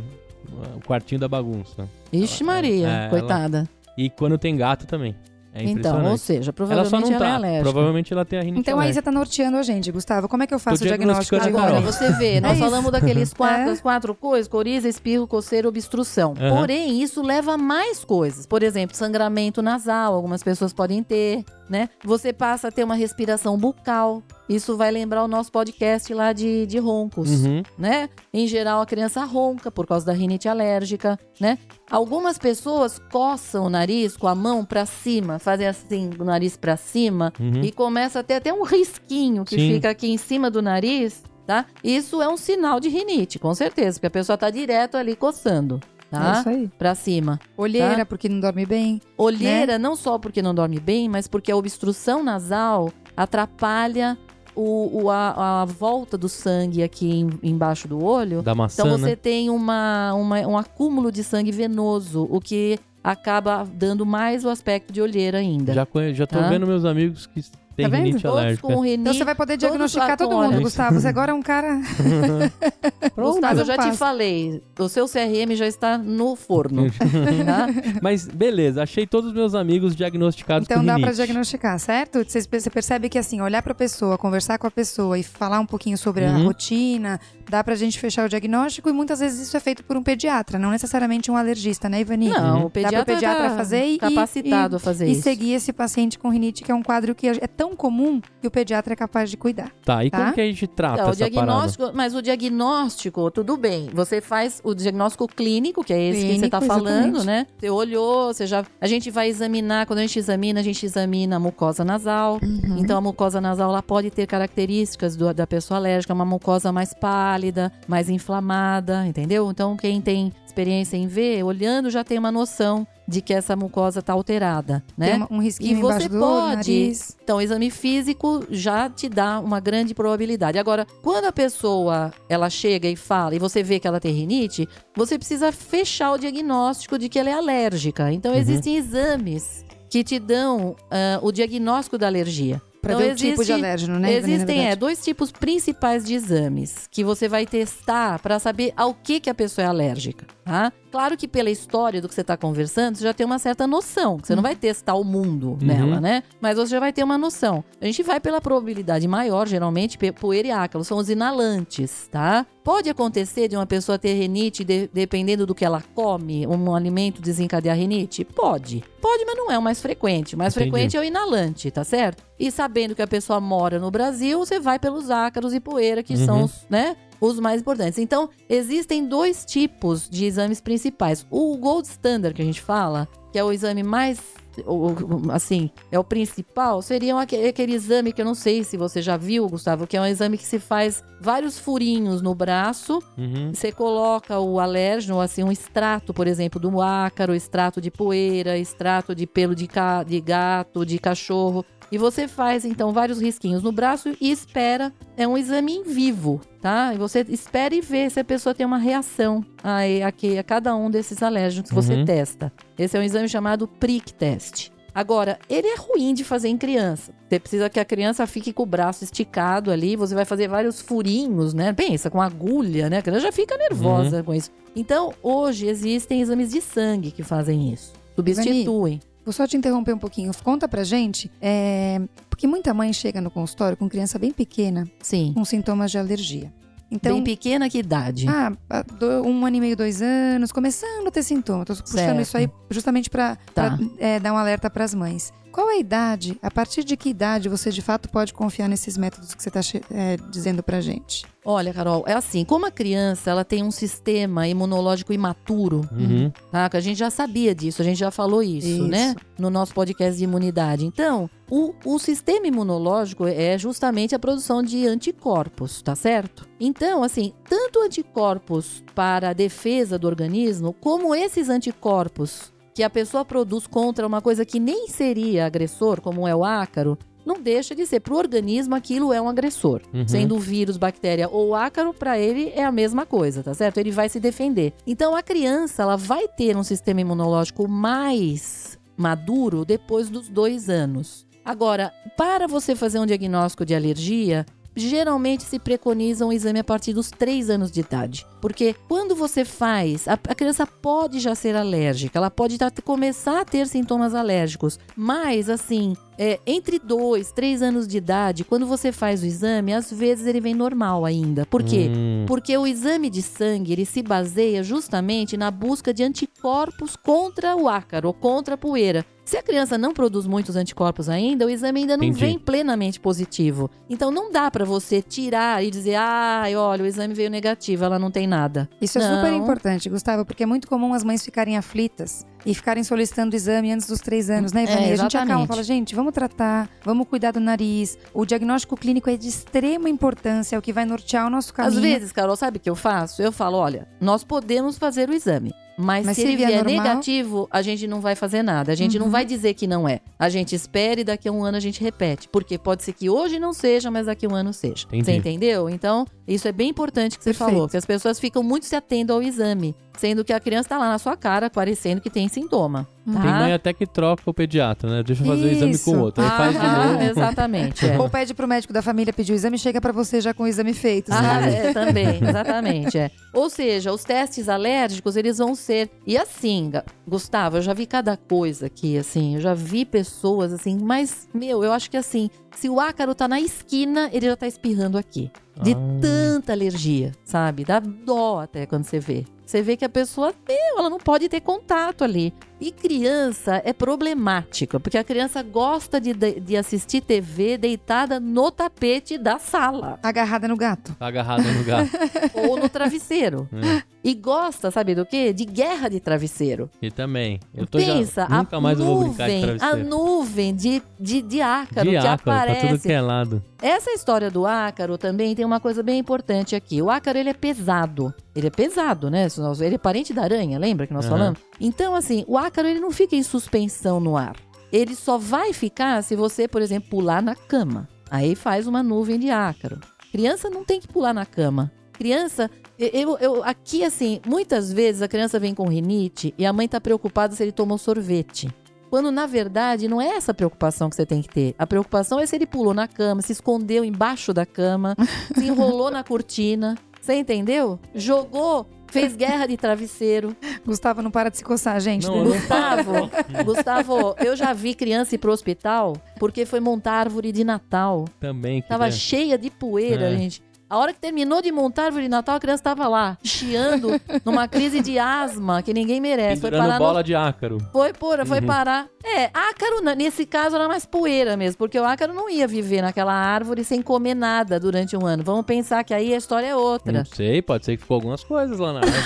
o quartinho da bagunça. Ixi, Ela- Maria, é, ela- coitada. E quando tem gato também. É então, ou seja, ela só provavelmente não ela, é trata. alérgica. Provavelmente ela tem a rinite Então aí você alérgica. tá norteando a gente, Gustavo. Como é que eu faço o diagnóstico a Agora, Carol. Você vê, nós É isso. falamos daqueles *laughs* quatro, É. das quatro coisas, coriza, espirro, coceira, obstrução. Aham. Porém, isso leva a mais coisas. Por exemplo, sangramento nasal, algumas pessoas podem ter, né? Você passa a ter uma respiração bucal. Isso vai lembrar o nosso podcast lá de, de roncos, Uhum. né? Em geral, a criança ronca por causa da rinite alérgica, né? Algumas pessoas coçam o nariz com a mão pra cima, fazem assim, o nariz pra cima, Uhum. e começa a ter até um risquinho que Sim. fica aqui em cima do nariz, tá? Isso é um sinal de rinite, com certeza, porque a pessoa tá direto ali coçando, É tá? isso aí. Pra cima. Olheira, Tá. porque não dorme bem. Olheira, não só porque não dorme bem, mas porque a obstrução nasal atrapalha o, o- a, a volta do sangue aqui em- embaixo do olho. Da maçã, Então você né? tem uma, uma- um acúmulo de sangue venoso, o que acaba dando mais o aspecto de olheira ainda. Já, já tô Tá? vendo meus amigos que têm Tá vendo? rinite Todos alérgica. com rinite. Então você vai poder diagnosticar todo mundo, Gustavo. Você agora é um cara. *laughs* Pronto, Gustavo, eu já te falei, o seu CRM já está no forno, *laughs* tá? Mas beleza, achei todos os meus amigos diagnosticados Então com dá pra rinite. diagnosticar, certo? Você você percebe que assim, olhar pra pessoa, conversar com a pessoa e falar um pouquinho sobre a Uhum. rotina, dá pra gente fechar o diagnóstico e muitas vezes isso é feito por um pediatra, não necessariamente um alergista, né, Ivani? Não, Uhum. o pediatra, Dá pro pediatra tá fazer e- capacitado e- a fazer E isso. seguir esse paciente com rinite, que é um quadro que é tão comum que o pediatra é capaz de cuidar. Tá, e Tá? como que a gente trata Então, o essa diagnóstico, mas o diagnóstico, tudo bem. Você faz o diagnóstico clínico, que é esse que você Clínico, tá falando, exatamente. né? Você olhou, você já. A gente vai examinar, quando a gente examina, a gente examina a mucosa nasal. Uhum. Então a mucosa nasal ela pode ter características do- da pessoa alérgica, uma mucosa mais pálida, mais inflamada, entendeu? Então quem tem experiência em ver, olhando já tem uma noção de que essa mucosa tá alterada, né? Tem um risquinho E você do pode- nariz. Então, o exame físico já te dá uma grande probabilidade. Agora, quando a pessoa ela chega e fala e você vê que ela tem rinite, você precisa fechar o diagnóstico de que ela é alérgica. Então, Uhum. existem exames que te dão ah, o diagnóstico da alergia. Pra Então, ver o tipo de existe- alérgeno, né? Existem é, dois tipos principais de exames que você vai testar para saber ao que, que a pessoa é alérgica. Tá? Claro que pela história do que você está conversando, você já tem uma certa noção. que Você não vai testar o mundo Uhum. nela, né? Mas você já vai ter uma noção. A gente vai pela probabilidade maior, geralmente, poeira e ácaro, são os inalantes, tá? Pode acontecer de uma pessoa ter rinite de- dependendo do que ela come, um alimento desencadear rinite? Pode. Pode, mas não é o mais frequente. O mais Entendi. frequente é o inalante, tá certo? E sabendo que a pessoa mora no Brasil, você vai pelos ácaros e poeira, que são Uhum. os, né? Os mais importantes. Então, existem dois tipos de exames principais. O gold standard que a gente fala, que é o exame mais o- o- assim, é o principal, seria aquele, aquele exame que eu não sei se você já viu, Gustavo, que é um exame que se faz vários furinhos no braço Uhum. você coloca o alérgeno, assim, um extrato, por exemplo, do ácaro, extrato de poeira, extrato de pelo de, ca- de gato, de cachorro. E você faz, então, vários risquinhos no braço e espera. É um exame em vivo, tá? E você espera e vê se a pessoa tem uma reação a, a, a cada um desses alérgenos que você Uhum. testa. Esse é um exame chamado prick test. Agora, ele é ruim de fazer em criança. Você precisa que a criança fique com o braço esticado ali, você vai fazer vários furinhos, né? Pensa, com agulha, né? A criança já fica nervosa com isso. Então, hoje existem exames de sangue que fazem isso. Substituem. Vou só te interromper um pouquinho. Conta pra gente, é, porque muita mãe chega no consultório com criança bem pequena, Sim. com sintomas de alergia. Então, Bem pequena que idade? ah, a- do- um ano e meio, dois anos, começando a ter sintomas. Tô puxando Certo. isso aí justamente pra, Tá. é, dar um alerta pras mães. Qual é a idade? A partir de que idade você de fato pode confiar nesses métodos que você está é, dizendo pra gente? Olha, Carol, é assim, como a criança ela tem um sistema imunológico imaturo, Uhum. tá? Que a gente já sabia disso, a gente já falou isso, Isso. né? No nosso podcast de imunidade. Então, o, o sistema imunológico é justamente a produção de anticorpos, tá certo? Então, assim, tanto anticorpos para a defesa do organismo, como esses anticorpos que a pessoa produz contra uma coisa que nem seria agressor, como é o ácaro, não deixa de ser. Para o organismo, aquilo é um agressor. Uhum. Sendo vírus, bactéria ou ácaro, para ele é a mesma coisa, tá certo? Ele vai se defender. Então, a criança, ela vai ter um sistema imunológico mais maduro depois dos dois anos. Agora, para você fazer um diagnóstico de alergia, geralmente se preconiza um exame a partir dos 3 anos de idade. Porque quando você faz, a, a criança pode já ser alérgica, ela pode tá- começar a ter sintomas alérgicos, mas assim, é, entre 2, 3 anos de idade, quando você faz o exame, às vezes ele vem normal ainda. Por quê? Hum. Porque o exame de sangue ele se baseia justamente na busca de anticorpos contra o ácaro, ou contra a poeira. Se a criança não produz muitos anticorpos ainda, o exame ainda não Entendi. vem plenamente positivo. Então não dá pra você tirar e dizer, ai, olha, o exame veio negativo, ela não tem nada. Isso é Não. super importante, Gustavo, porque é muito comum as mães ficarem aflitas e ficarem solicitando o exame antes dos três anos, né, Ivani? É, a gente acalma, exatamente. fala, gente, vamos tratar, vamos cuidar do nariz. O diagnóstico clínico é de extrema importância, é o que vai nortear o nosso caminho. Às vezes, Carol, sabe o que eu faço? Eu falo, olha, nós podemos fazer o exame. Mas, Mas se se ele vier normal- negativo, a gente não vai fazer nada. A gente não Uhum. vai dizer que não é. A gente espera e daqui a um ano a gente repete. Porque pode ser que hoje não seja, mas daqui a um ano seja. Entendi. Você entendeu? Então, isso é bem importante que você Perfeito. falou. Que as pessoas ficam muito se atendo ao exame. Sendo que a criança tá lá na sua cara, parecendo que tem sintoma. Tá? Tem mãe até que troca o pediatra, né? Deixa eu fazer o exame com o outro. Aí faz de Ah, novo. *laughs* exatamente. é. Ou pede pro médico da família pedir o exame e chega pra você já com o exame feito, Ah, é, também, exatamente. É. Ou seja, os testes alérgicos, eles vão ser. E assim, Gustavo, eu já vi cada coisa aqui, assim, eu já vi pessoas assim, mas, meu, eu acho que assim, se o ácaro tá na esquina, ele já tá espirrando aqui. De Ah. tanta alergia, sabe? Dá dó até quando você vê. Você vê que a pessoa, meu, ela não pode ter contato ali. E criança é problemática, porque a criança gosta de, de assistir TV deitada no tapete da sala Agarrada no gato. Tá agarrado no gato. *laughs* ou no travesseiro. É. E gosta, sabe do quê? De guerra de travesseiro. E também. Eu tô Pensa, já, nunca a mais eu vou nuvem, brincar de a travesseiro. nuvem de, de, de ácaro de que ácaro, pra tudo aparece. que é lado. Essa história do ácaro também tem uma coisa bem importante aqui. O ácaro, ele é pesado. Ele é pesado, né? Ele é parente da aranha, lembra que nós Aham. falamos? Então, assim, o ácaro, ele não fica em suspensão no ar. Ele só vai ficar se você, por exemplo, pular na cama. Aí faz uma nuvem de ácaro. Criança não tem que pular na cama. Criança, eu, eu- aqui assim, muitas vezes a criança vem com rinite e a mãe tá preocupada se ele tomou sorvete. Quando na verdade não é essa preocupação que você tem que ter. A preocupação é se ele pulou na cama, se escondeu embaixo da cama, se enrolou na cortina. Você entendeu? Jogou, fez guerra de travesseiro. Gustavo não para de se coçar, gente. Não, Gustavo, *laughs* Gustavo, eu já vi criança ir pro hospital porque foi montar árvore de Natal. Também. Que Tava é. cheia de poeira, É. gente. A hora que terminou de montar a árvore de Natal, a criança tava lá, chiando *laughs* numa crise de asma que ninguém merece. Foi parar bola no... de ácaro. Foi, porra, foi Uhum. parar. É, ácaro, nesse caso, era mais poeira mesmo, porque o ácaro não ia viver naquela árvore sem comer nada durante um ano. Vamos pensar que aí a história é outra. Não sei, pode ser que ficou algumas coisas lá na árvore.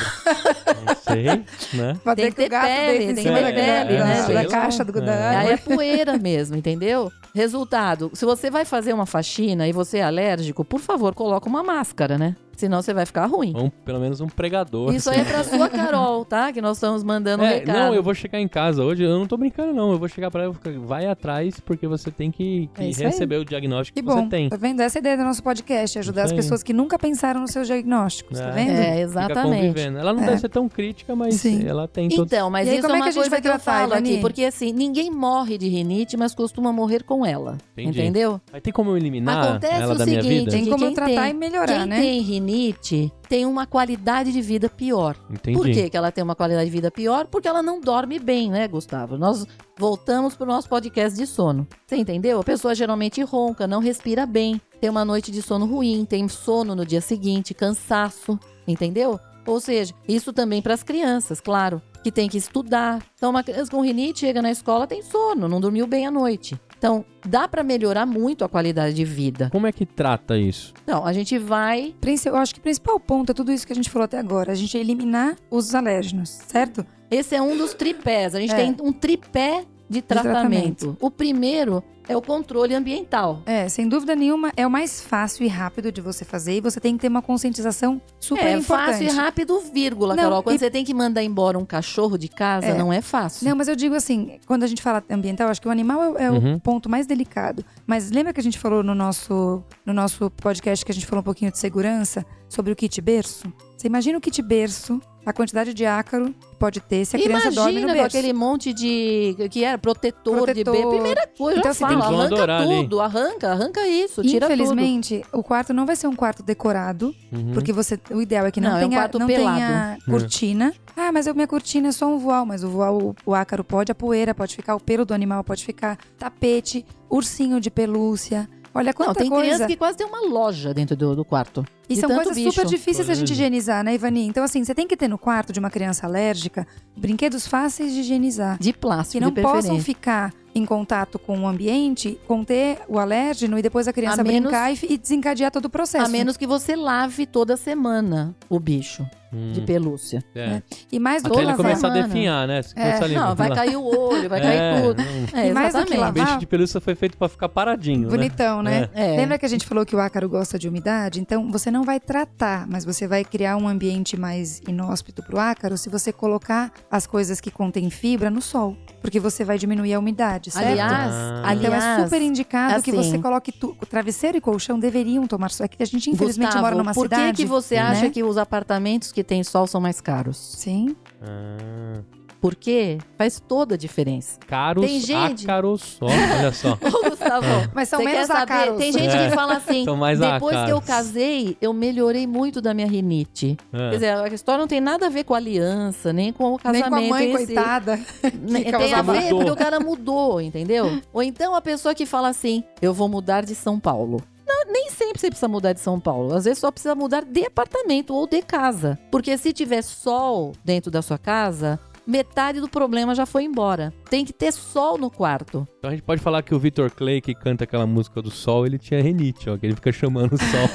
*laughs* não sei, né? Pode Tem ter que ter o gato pele, tem cima que da, ter pele, da- né? da caixa do, da É. Aí é poeira mesmo, entendeu? Resultado, se você vai fazer uma faxina e você é alérgico, por favor, coloca uma máscara, né? Senão você vai ficar ruim. Um, pelo menos um pregador. Isso aí é pra sua Carol, tá? Que nós estamos mandando um É, recado. não, eu vou chegar em casa hoje, eu não tô brincando não, eu vou chegar pra ela e vai atrás porque você tem que, que É isso aí. receber o diagnóstico Que que, bom. você tem. Tá vendo? Essa é a ideia do nosso podcast, ajudar as pessoas que nunca pensaram nos seus diagnósticos, tá É. vendo? É, exatamente. Ela não É. deve ser tão crítica, mas Sim. ela tem todo... Então, mas E aí, isso é como é uma que a gente coisa vai que eu tratar, falo Ivani? aqui. Porque assim, ninguém morre de rinite, mas costuma morrer com ela. Entendi. Entendeu? Mas tem como eu eliminar Acontece ela o da minha seguinte, vida? Tem que como quem tratar tem- e melhorar, Quem né? tem rinite tem uma qualidade de vida pior. Entendi. Por que, que ela tem uma qualidade de vida pior? Porque ela não dorme bem, né, Gustavo? Nós voltamos pro nosso podcast de sono. Você entendeu? A pessoa geralmente ronca, não respira bem, tem uma noite de sono ruim, tem sono no dia seguinte, cansaço, entendeu? Ou seja, isso também para as crianças, claro. Que tem que estudar. Então, uma criança com rinite chega na escola, tem sono, não dormiu bem à noite. Então, dá para melhorar muito a qualidade de vida. Como é que trata isso? Então, a gente vai. Eu acho que o principal ponto é tudo isso que a gente falou até agora. A gente eliminar os alérgenos, certo? Esse é um dos tripés. A gente É. tem um tripé de tratamento. tratamento. O primeiro é o controle ambiental. É, sem dúvida nenhuma, é o mais fácil e rápido de você fazer. E você tem que ter uma conscientização super é importante. fácil e rápido, vírgula, Não, Carol. Quando e- você tem que mandar embora um cachorro de casa, É. não é fácil. Não, mas eu digo assim, quando a gente fala ambiental, acho que o animal é, é Uhum. o ponto mais delicado. Mas lembra que a gente falou no nosso, no nosso podcast que a gente falou um pouquinho de segurança sobre o kit berço? Você imagina o kit berço, a quantidade de ácaro que pode ter se a criança dorme no berço. aquele monte de. que era protetor, de Protetor. bebê. Primeira coisa, Então, eu assim, falo, vão arranca adorar ali. tudo, arranca, arranca isso, tira Infelizmente, o quarto não vai ser um quarto decorado, Uhum. porque você, o ideal é que não, Não, é um tenha, quarto não pelado. tenha cortina. Ah, mas a minha cortina é só um voal, mas o voal, o, o ácaro pode, a poeira pode ficar, o pelo do animal pode ficar, tapete, ursinho de pelúcia. Olha tudo. Não, quanta tem coisa. criança que quase tem uma loja dentro do, do quarto. E de são tanto coisas bicho. super difíceis da gente higienizar, né, Ivani? Então, assim, você tem que ter no quarto de uma criança alérgica brinquedos fáceis de higienizar. De plástico, Que não de possam ficar em contato com o ambiente, conter o alérgeno e depois a criança A menos- brincar e, fi- e desencadear todo o processo. A menos que você lave toda semana o bicho Hum, de pelúcia. é. E mais do Até que ele lavar. começar a definhar, né? Você É. ali, Não, vai lá. cair o olho, vai *laughs* É, cair tudo. não. É, E mais do que exatamente. lavar- Bicho de pelúcia foi feito pra ficar paradinho, né? Bonitão, né? É. Lembra que a gente falou que o ácaro gosta de umidade? Então, você não vai tratar, mas você vai criar um ambiente mais inóspito pro ácaro se você colocar as coisas que contêm fibra no sol. Porque você vai diminuir a umidade, certo? Aliás, Ah. Então aliás, é super indicado que assim- você coloque tu, travesseiro e colchão deveriam tomar sol. É que a gente infelizmente Gustavo, mora numa por cidade. que, que você né? acha que os apartamentos que têm sol são mais caros? Sim. Ah, Porque faz toda a diferença. caros, Tem gente- ácaros só, olha só. *laughs* Ô, Gustavo, Mas são você menos saber? ácaros. Tem gente É. que fala assim, depois que eu ácaros. casei, eu melhorei muito da minha rinite. Ah. Quer dizer, a história não tem nada a ver com a aliança, nem com o Nem casamento com a mãe, em si. coitada. *laughs* Nem- que Tem a ver Mudou. porque o cara mudou, entendeu? *laughs* Ou então a pessoa que fala assim, eu vou mudar de São Paulo. Não, nem sempre você precisa mudar de São Paulo. Às vezes só precisa mudar de apartamento ou de casa. Porque se tiver sol dentro da sua casa, metade do problema já foi embora. Tem que ter sol no quarto. Então a gente pode falar que o Vitor Clay, que canta aquela música do sol, ele tinha renite, ó, que ele fica chamando o sol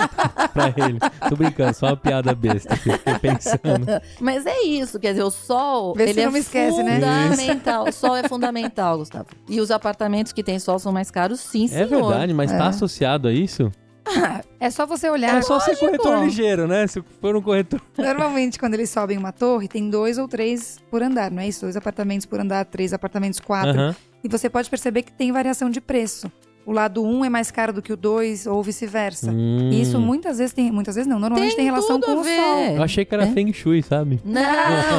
*laughs* pra ele. Tô brincando, só uma piada besta que eu fiquei pensando. *laughs* Mas é isso, quer dizer, o sol, Vê ele é não me esquece, né? fundamental. O sol é fundamental, Gustavo. E os apartamentos que têm sol são mais caros, sim, É senhor. verdade, mas tá É. associado a isso? *laughs* É só você olhar. É só ser corretor ligeiro, né? Se for um corretor. Normalmente, quando eles sobem uma torre, tem dois ou três por andar, não é isso? Dois apartamentos por andar, três apartamentos, quatro. Aham. E você pode perceber que tem variação de preço. O lado um é mais caro do que o dois, ou vice-versa. Hum. E isso muitas vezes tem. Muitas vezes não, normalmente tem, relação tudo com o sol. Eu achei que era É. Feng Shui, sabe? Não,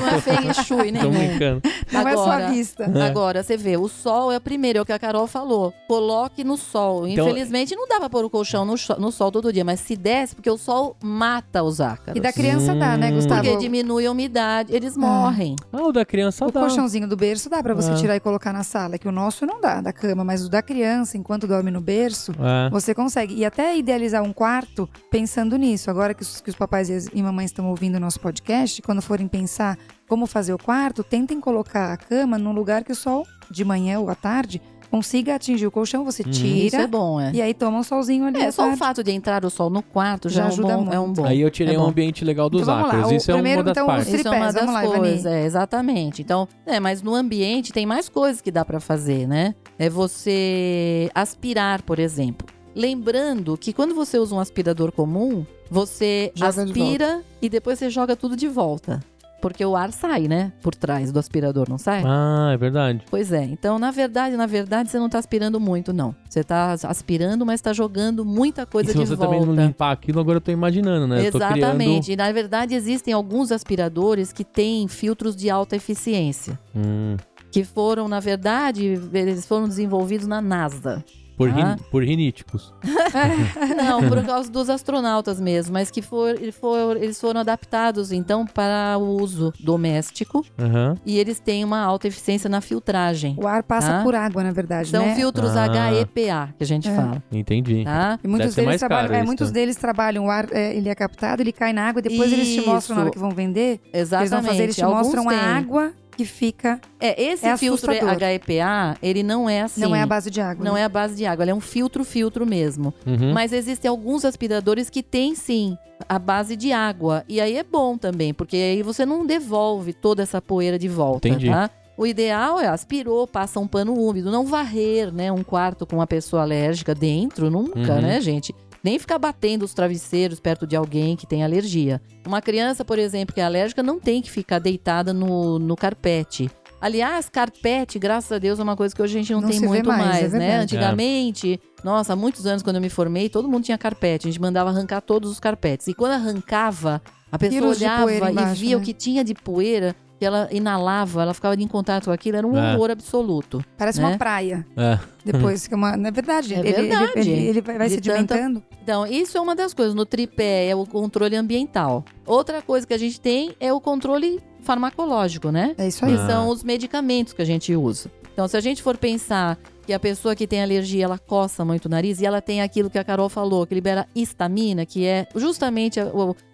não é feng shui Tô nenhum. brincando. Não é só a Agora- vista. Agora, você vê, o sol é o primeiro, é o que a Carol falou. Coloque no sol. Então- Infelizmente, não dá pra pôr o colchão no, no sol todo dia, mas se desse, porque o sol mata os ácaros. E da criança dá, né, Hum. Gustavo? Porque diminui a umidade, eles morrem. Ah, o da criança O dá. colchãozinho do berço dá pra você Ah. tirar e colocar na sala, é que o nosso não dá, da cama, mas o da criança, enquanto dorme no berço, É. você consegue. E até idealizar um quarto pensando nisso. Agora que os, que os papais e, e mamães estão ouvindo o nosso podcast, quando forem pensar como fazer o quarto, tentem colocar a cama num lugar que o sol, de manhã ou à tarde, consiga atingir o colchão, você Uhum. Isso tira é bom, é. e aí toma um solzinho ali. É, só o tarde. fato de entrar o sol no quarto já, Já é, um ajuda bom, é um muito. bom. Aí eu tirei é um bom. ambiente legal dos Então o Isso é primeiro, uma das então, partes. Isso é uma das vamos lá, Ivani. coisas, é, exatamente. Então, é, mas no ambiente tem mais coisas que dá pra fazer, né? É você aspirar, por exemplo. Lembrando que quando você usa um aspirador comum, você Joga de aspira e depois você joga tudo de volta. Porque o ar sai, né? Por trás do aspirador, não sai? Ah, é verdade. Pois é. Então, na verdade, na verdade, você não tá aspirando muito, não. Você tá aspirando, mas tá jogando muita coisa e se de você volta. também não limpar aquilo, agora eu tô imaginando, né? Tô criando... Exatamente. E na verdade existem alguns aspiradores que têm filtros de alta eficiência, Hum. que foram, na verdade, eles foram desenvolvidos na NASA. Por, tá? rin- por riníticos. *laughs* Não, por causa dos astronautas mesmo, mas que for, for- eles foram adaptados então para o uso doméstico Aham. e eles têm uma alta eficiência na filtragem. O ar passa Tá. por água, na verdade, São né? filtros Ah. HEPA que a gente É. fala, Entendi. tá? E muitos deles mais trabalham, caro é, isso, muitos deles trabalham, o ar, é, ele é captado, ele cai na água, e depois eles te mostram na hora Isso. que vão vender. Exatamente. Eles vão fazer, eles te Alguns mostram têm. a água que fica, É, esse É filtro assustador. HEPA, ele não é assim. não é a base de água. Não né? é a base de água, ele é um filtro-filtro mesmo. Uhum. Mas existem alguns aspiradores que têm sim a base de água. E aí é bom também, porque aí você não devolve toda essa poeira de volta, Entendi. tá? O ideal é aspirou, passa um pano úmido, não varrer, né, um quarto com uma pessoa alérgica dentro, nunca, Uhum. né, gente? Nem ficar batendo os travesseiros perto de alguém que tem alergia. Uma criança, por exemplo, que é alérgica, não tem que ficar deitada no, no carpete. Aliás, carpete, graças a Deus, é uma coisa que hoje a gente não, Não tem muito mais, é mais, né? verdade. Antigamente, nossa, há muitos anos quando eu me formei, todo mundo tinha carpete. A gente mandava arrancar todos os carpetes. E quando arrancava, a pessoa Quilos olhava poeira e embaixo, via né? o que tinha de poeira, que ela inalava, ela ficava em contato com aquilo, era um É. horror absoluto. Parece né? uma praia. É. Depois que é uma. Não é verdade. É ele, ele- verdade. Ele, ele vai, vai De sedimentando. Então, isso é uma das coisas. No tripé é o controle ambiental. Outra coisa que a gente tem é o controle farmacológico, né? É isso aí. que Ah. são os medicamentos que a gente usa. Então, se a gente for pensar que a pessoa que tem alergia, ela coça muito o nariz e ela tem aquilo que a Carol falou, que libera histamina, que é justamente a,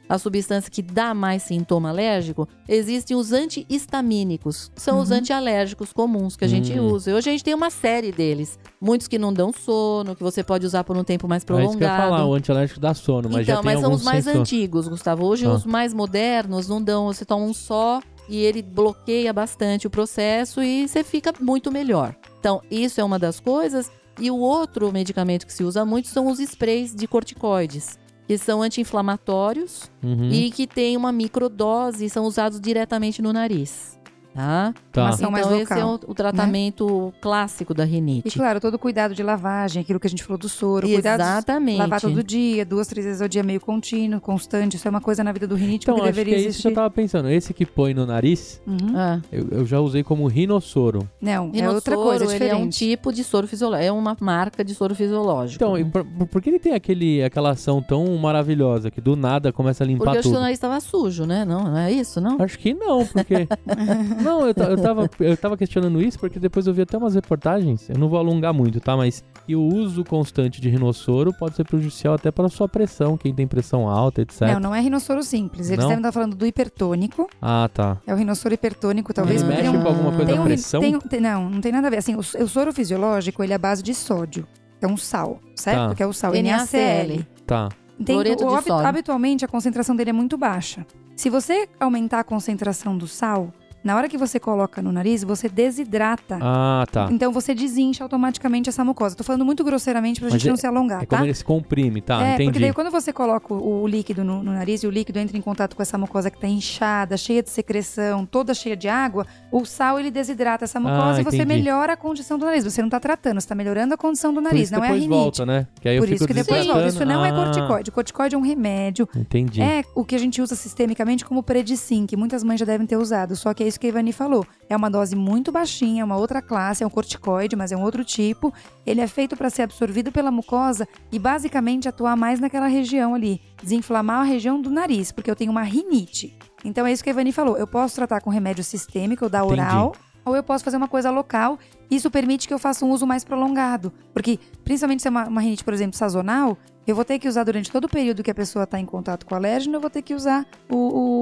a substância que dá mais sintoma alérgico, existem os antihistamínicos, que são os Uhum. antialérgicos comuns que a gente Hum. usa. E hoje a gente tem uma série deles. Muitos que não dão sono, que você pode usar por um tempo mais É isso que eu ia prolongado. falar, o antialérgico dá sono, mas já então, tem mas são os mais antigos, Gustavo. Hoje Ah. os mais modernos não dão, você toma um só e ele bloqueia bastante o processo e você fica muito melhor. Então, isso é uma das coisas. E o outro medicamento que se usa muito são os sprays de corticoides, que são anti-inflamatórios Uhum. e que têm uma microdose e são usados diretamente no nariz. Tá? Tá. Ação mais então, esse é local, o, o tratamento clássico da E rinite. claro, todo cuidado de lavagem, aquilo que a gente falou do soro, cuidado Exatamente. lavar todo dia, duas, três vezes ao dia, meio contínuo, constante. Isso é uma coisa na vida do rinite Então, que acho que deveria é isso que eu tava pensando. Esse que põe no nariz, Uhum. Ah. eu, eu já usei como rinossoro. Não, é Rinossoro, outra coisa, é ele é um diferente. tipo de soro fisiológico, é uma marca de soro fisiológico. Então, e por, por- que ele tem aquele, aquela ação tão maravilhosa que do nada começa a limpar Porque o seu tudo? nariz estava sujo, né? Não, não é isso, não? Acho que não, porque. *laughs* não, eu, eu, tava, eu tava questionando isso porque depois eu vi até umas reportagens, eu não vou alongar muito, tá? Mas que o uso constante de rinossoro pode ser prejudicial até para a sua pressão, quem tem pressão alta, etc. Não, não é rinossoro simples. Eles Não? devem estar falando do hipertônico. Ah, tá. É o rinossoro hipertônico, talvez Ele mexe um, com alguma coisa tem um pressão? tem tem- não, não tem nada a ver. Assim, o, o soro fisiológico, ele é a base de sódio. É um sal, certo? Tá. Que é o sal NaCl. Tá. Tem, Cloreto o- de habitualmente a concentração dele é muito baixa. Se você aumentar a concentração do sal, na hora que você coloca no nariz, você desidrata. Ah, tá. Então você desincha automaticamente essa mucosa. Tô falando muito grosseiramente pra Mas gente é- não se alongar, É tá? como ele se comprime, tá? é, porque entendi. daí quando você coloca o, o líquido no, no nariz e o líquido entra em contato com essa mucosa que tá inchada, cheia de secreção, toda cheia de água, o sal ele desidrata essa mucosa Ah, e você entendi. melhora a condição do nariz. Você não tá tratando, você tá melhorando a condição do nariz, não é rinite. volta, né? Que aí Por isso que depois volta. Isso não é. Ah, corticoide. Corticoide é um remédio. Entendi. É o que a gente usa sistemicamente como Predicin, que muitas mães já devem ter usado. Só que é isso que a Ivani falou. É uma dose muito baixinha, é uma outra classe, é um corticoide, mas é um outro tipo. Ele é feito para ser absorvido pela mucosa e basicamente atuar mais naquela região ali, desinflamar a região do nariz, porque eu tenho uma rinite. Então é isso que a Ivani falou. Eu posso tratar com remédio sistêmico, da Entendi. oral, ou eu posso fazer uma coisa local. Isso permite que eu faça um uso mais prolongado. Porque, principalmente se é uma, uma rinite, por exemplo, sazonal, eu vou ter que usar durante todo o período que a pessoa está em contato com o alérgeno, eu vou ter que usar o,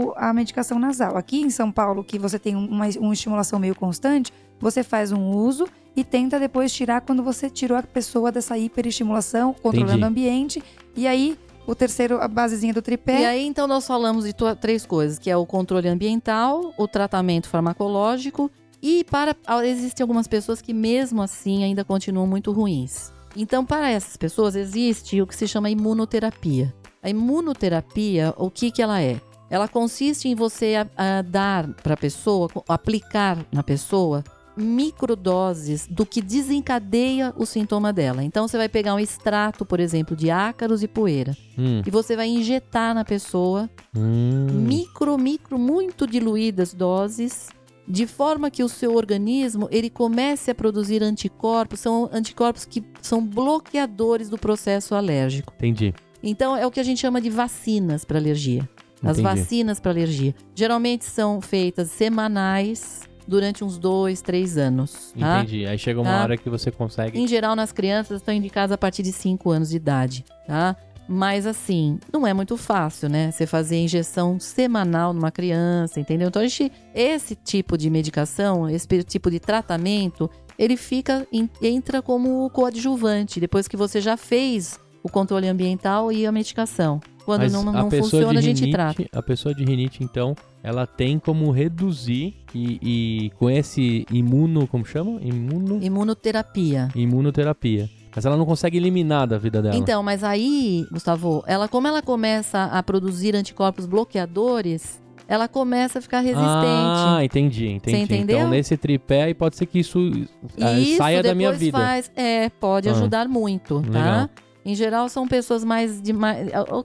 o- a medicação nasal. Aqui em São Paulo, que você tem uma, uma estimulação meio constante, você faz um uso e tenta depois tirar quando você tirou a pessoa dessa hiperestimulação, controlando Entendi. o ambiente. E aí, o terceiro, a basezinha do tripé. E aí, então, nós falamos de três coisas, que é o controle ambiental, o tratamento farmacológico e para ah, existem algumas pessoas que mesmo assim ainda continuam muito ruins. Então, para essas pessoas existe o que se chama imunoterapia. A imunoterapia, o que que ela é? Ela consiste em você a- a dar para a pessoa, aplicar na pessoa microdoses do que desencadeia o sintoma dela. Então você vai pegar um extrato, por exemplo, de ácaros e poeira Hum, e você vai injetar na pessoa hum. micro, micro, muito diluídas doses de forma que o seu organismo ele comece a produzir anticorpos, são anticorpos que são bloqueadores do processo alérgico. Entendi. Então é o que a gente chama de vacinas para alergia. As Entendi. vacinas para alergia. Geralmente são feitas semanais durante uns dois, três anos. Tá? Entendi. Aí chega uma Tá. hora que você consegue. Em geral, nas crianças estão indicadas a partir de 5 anos de idade, tá? Mas assim, não é muito fácil, né? Você fazer injeção semanal numa criança, entendeu? Então, a gente, esse tipo de medicação, esse tipo de tratamento, ele fica, entra como coadjuvante, depois que você já fez o controle ambiental e a medicação. Quando Mas não, não funciona, a gente rinite, trata. A pessoa de rinite, então, ela tem como reduzir e, e com esse imuno, como chama? Imuno, Imunoterapia. imunoterapia. Mas ela não consegue eliminar da vida dela. Então, mas aí, Gustavo, ela como ela começa a produzir anticorpos bloqueadores, ela começa a ficar resistente. Ah, entendi, entendi. entendeu? Então, nesse tripé, aí pode ser que isso, ah, Isso saia da minha vida. Faz, é, pode Ah, ajudar muito, legal. tá? Em geral, são pessoas mais de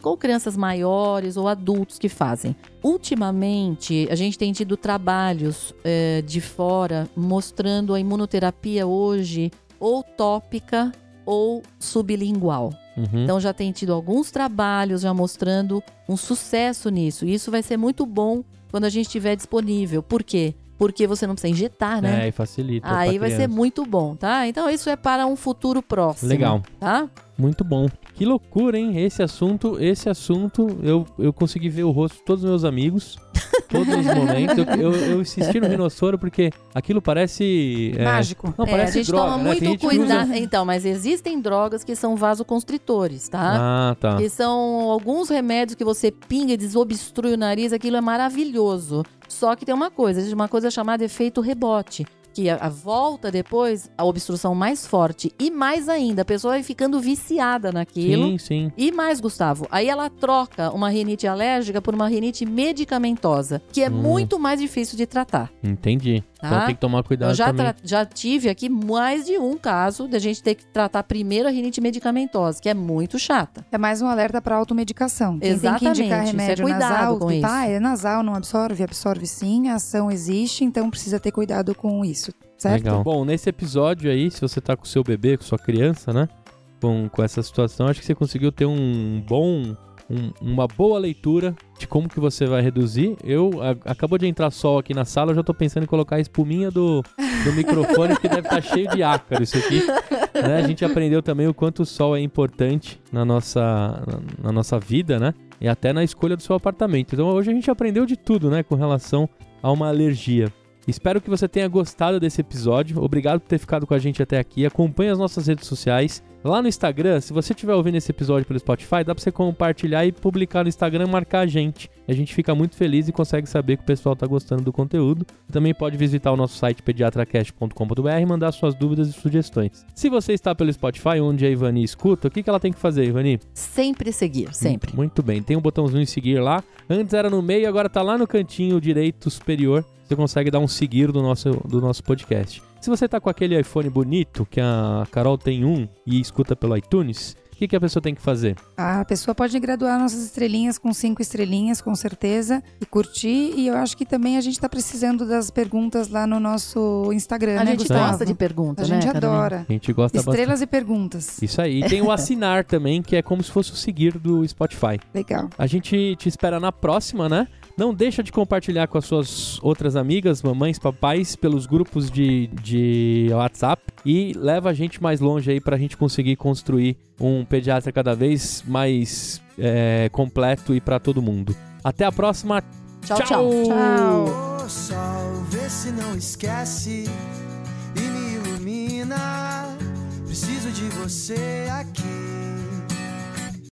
ou crianças maiores ou adultos que fazem. Ultimamente, a gente tem tido trabalhos eh, de fora mostrando a imunoterapia hoje ou tópica ou sublingual. Uhum. Então já tem tido alguns trabalhos já mostrando um sucesso nisso. E isso vai ser muito bom quando a gente estiver disponível. Por quê? Porque você não precisa injetar, né? É, e facilita. Aí vai ser criança. muito bom, tá? Então isso é para um futuro próximo. Legal. Tá? Muito bom. Que loucura, hein? Esse assunto, esse assunto, eu, eu consegui ver o rosto de todos os meus amigos. *laughs* Todos os momentos. Eu, eu, eu insisti no rinossoro porque aquilo parece. é, Mágico. Não, É, parece a gente droga, toma né? Muito gente que usa- cuidado. Então, mas existem drogas que são vasoconstritores, tá? Ah, tá. Que são alguns remédios que você pinga e desobstrui o nariz, aquilo é maravilhoso. Só que tem uma coisa, uma coisa chamada efeito rebote. Que a, a volta depois, a obstrução mais forte. E mais ainda, a pessoa vai ficando viciada naquilo. Sim, sim. E mais, Gustavo, aí ela troca uma rinite alérgica por uma rinite medicamentosa, que é Hum. muito mais difícil de tratar. Entendi. Tá? Então tem que tomar cuidado Eu já, também. tra- já tive aqui mais de um caso de a gente ter que tratar primeiro a rinite medicamentosa, que é muito chata. É mais um alerta para automedicação. Quem tem que Exatamente, indicar isso é remédio cuidado nasal, com que isso. tá, é nasal, não absorve, absorve sim, a ação existe, então precisa ter cuidado com isso, certo? Legal. Bom, nesse episódio aí, se você tá com seu bebê, com sua criança, né? Com, com essa situação, acho que você conseguiu ter um bom. um- uma boa leitura de como que você vai reduzir. Eu a- acabou de entrar sol aqui na sala, eu já tô pensando em colocar a espuminha do, do microfone, porque deve estar cheio de ácaro isso aqui. né? A gente aprendeu também o quanto o sol é importante na nossa, na, na nossa vida, né? E até na escolha do seu apartamento. Então hoje a gente aprendeu de tudo, né? Com relação a uma alergia. Espero que você tenha gostado desse episódio. Obrigado por ter ficado com a gente até aqui. Acompanhe as nossas redes sociais. Lá no Instagram, se você estiver ouvindo esse episódio pelo Spotify, dá pra você compartilhar e publicar no Instagram e marcar a gente. A gente fica muito feliz e consegue saber que o pessoal tá gostando do conteúdo. Também pode visitar o nosso site pediatracast.com.br e mandar suas dúvidas e sugestões. Se você está pelo Spotify, onde a Ivani escuta, o que, que ela tem que fazer, Ivani? Sempre seguir, sempre. Muito bem. Tem um botãozinho seguir lá. Antes era no meio, agora tá lá no cantinho direito superior. Você consegue dar um seguir do nosso, do nosso podcast. Se você tá com aquele iPhone bonito, que a Carol tem um e escuta pelo iTunes, o que, que a pessoa tem que fazer? A pessoa pode graduar nossas estrelinhas com cinco estrelinhas, com certeza, e curtir. E eu acho que também a gente tá precisando das perguntas lá no nosso Instagram, A né, gente Gustavo? gosta de A perguntas, né, gente Carolina? adora. A gente gosta bastante. Estrelas e perguntas. Isso aí. E tem o assinar também, que é como se fosse o seguir do Spotify. Legal. A gente te espera na próxima, né? Não deixa de compartilhar com as suas outras amigas, mamães, papais, pelos grupos de, de WhatsApp e leva a gente mais longe aí pra gente conseguir construir um pediatra cada vez mais é, completo e pra todo mundo. Até a próxima. Tchau, tchau. Tchau. Ô sol, vê se não esquece e me ilumina. Preciso de você aqui.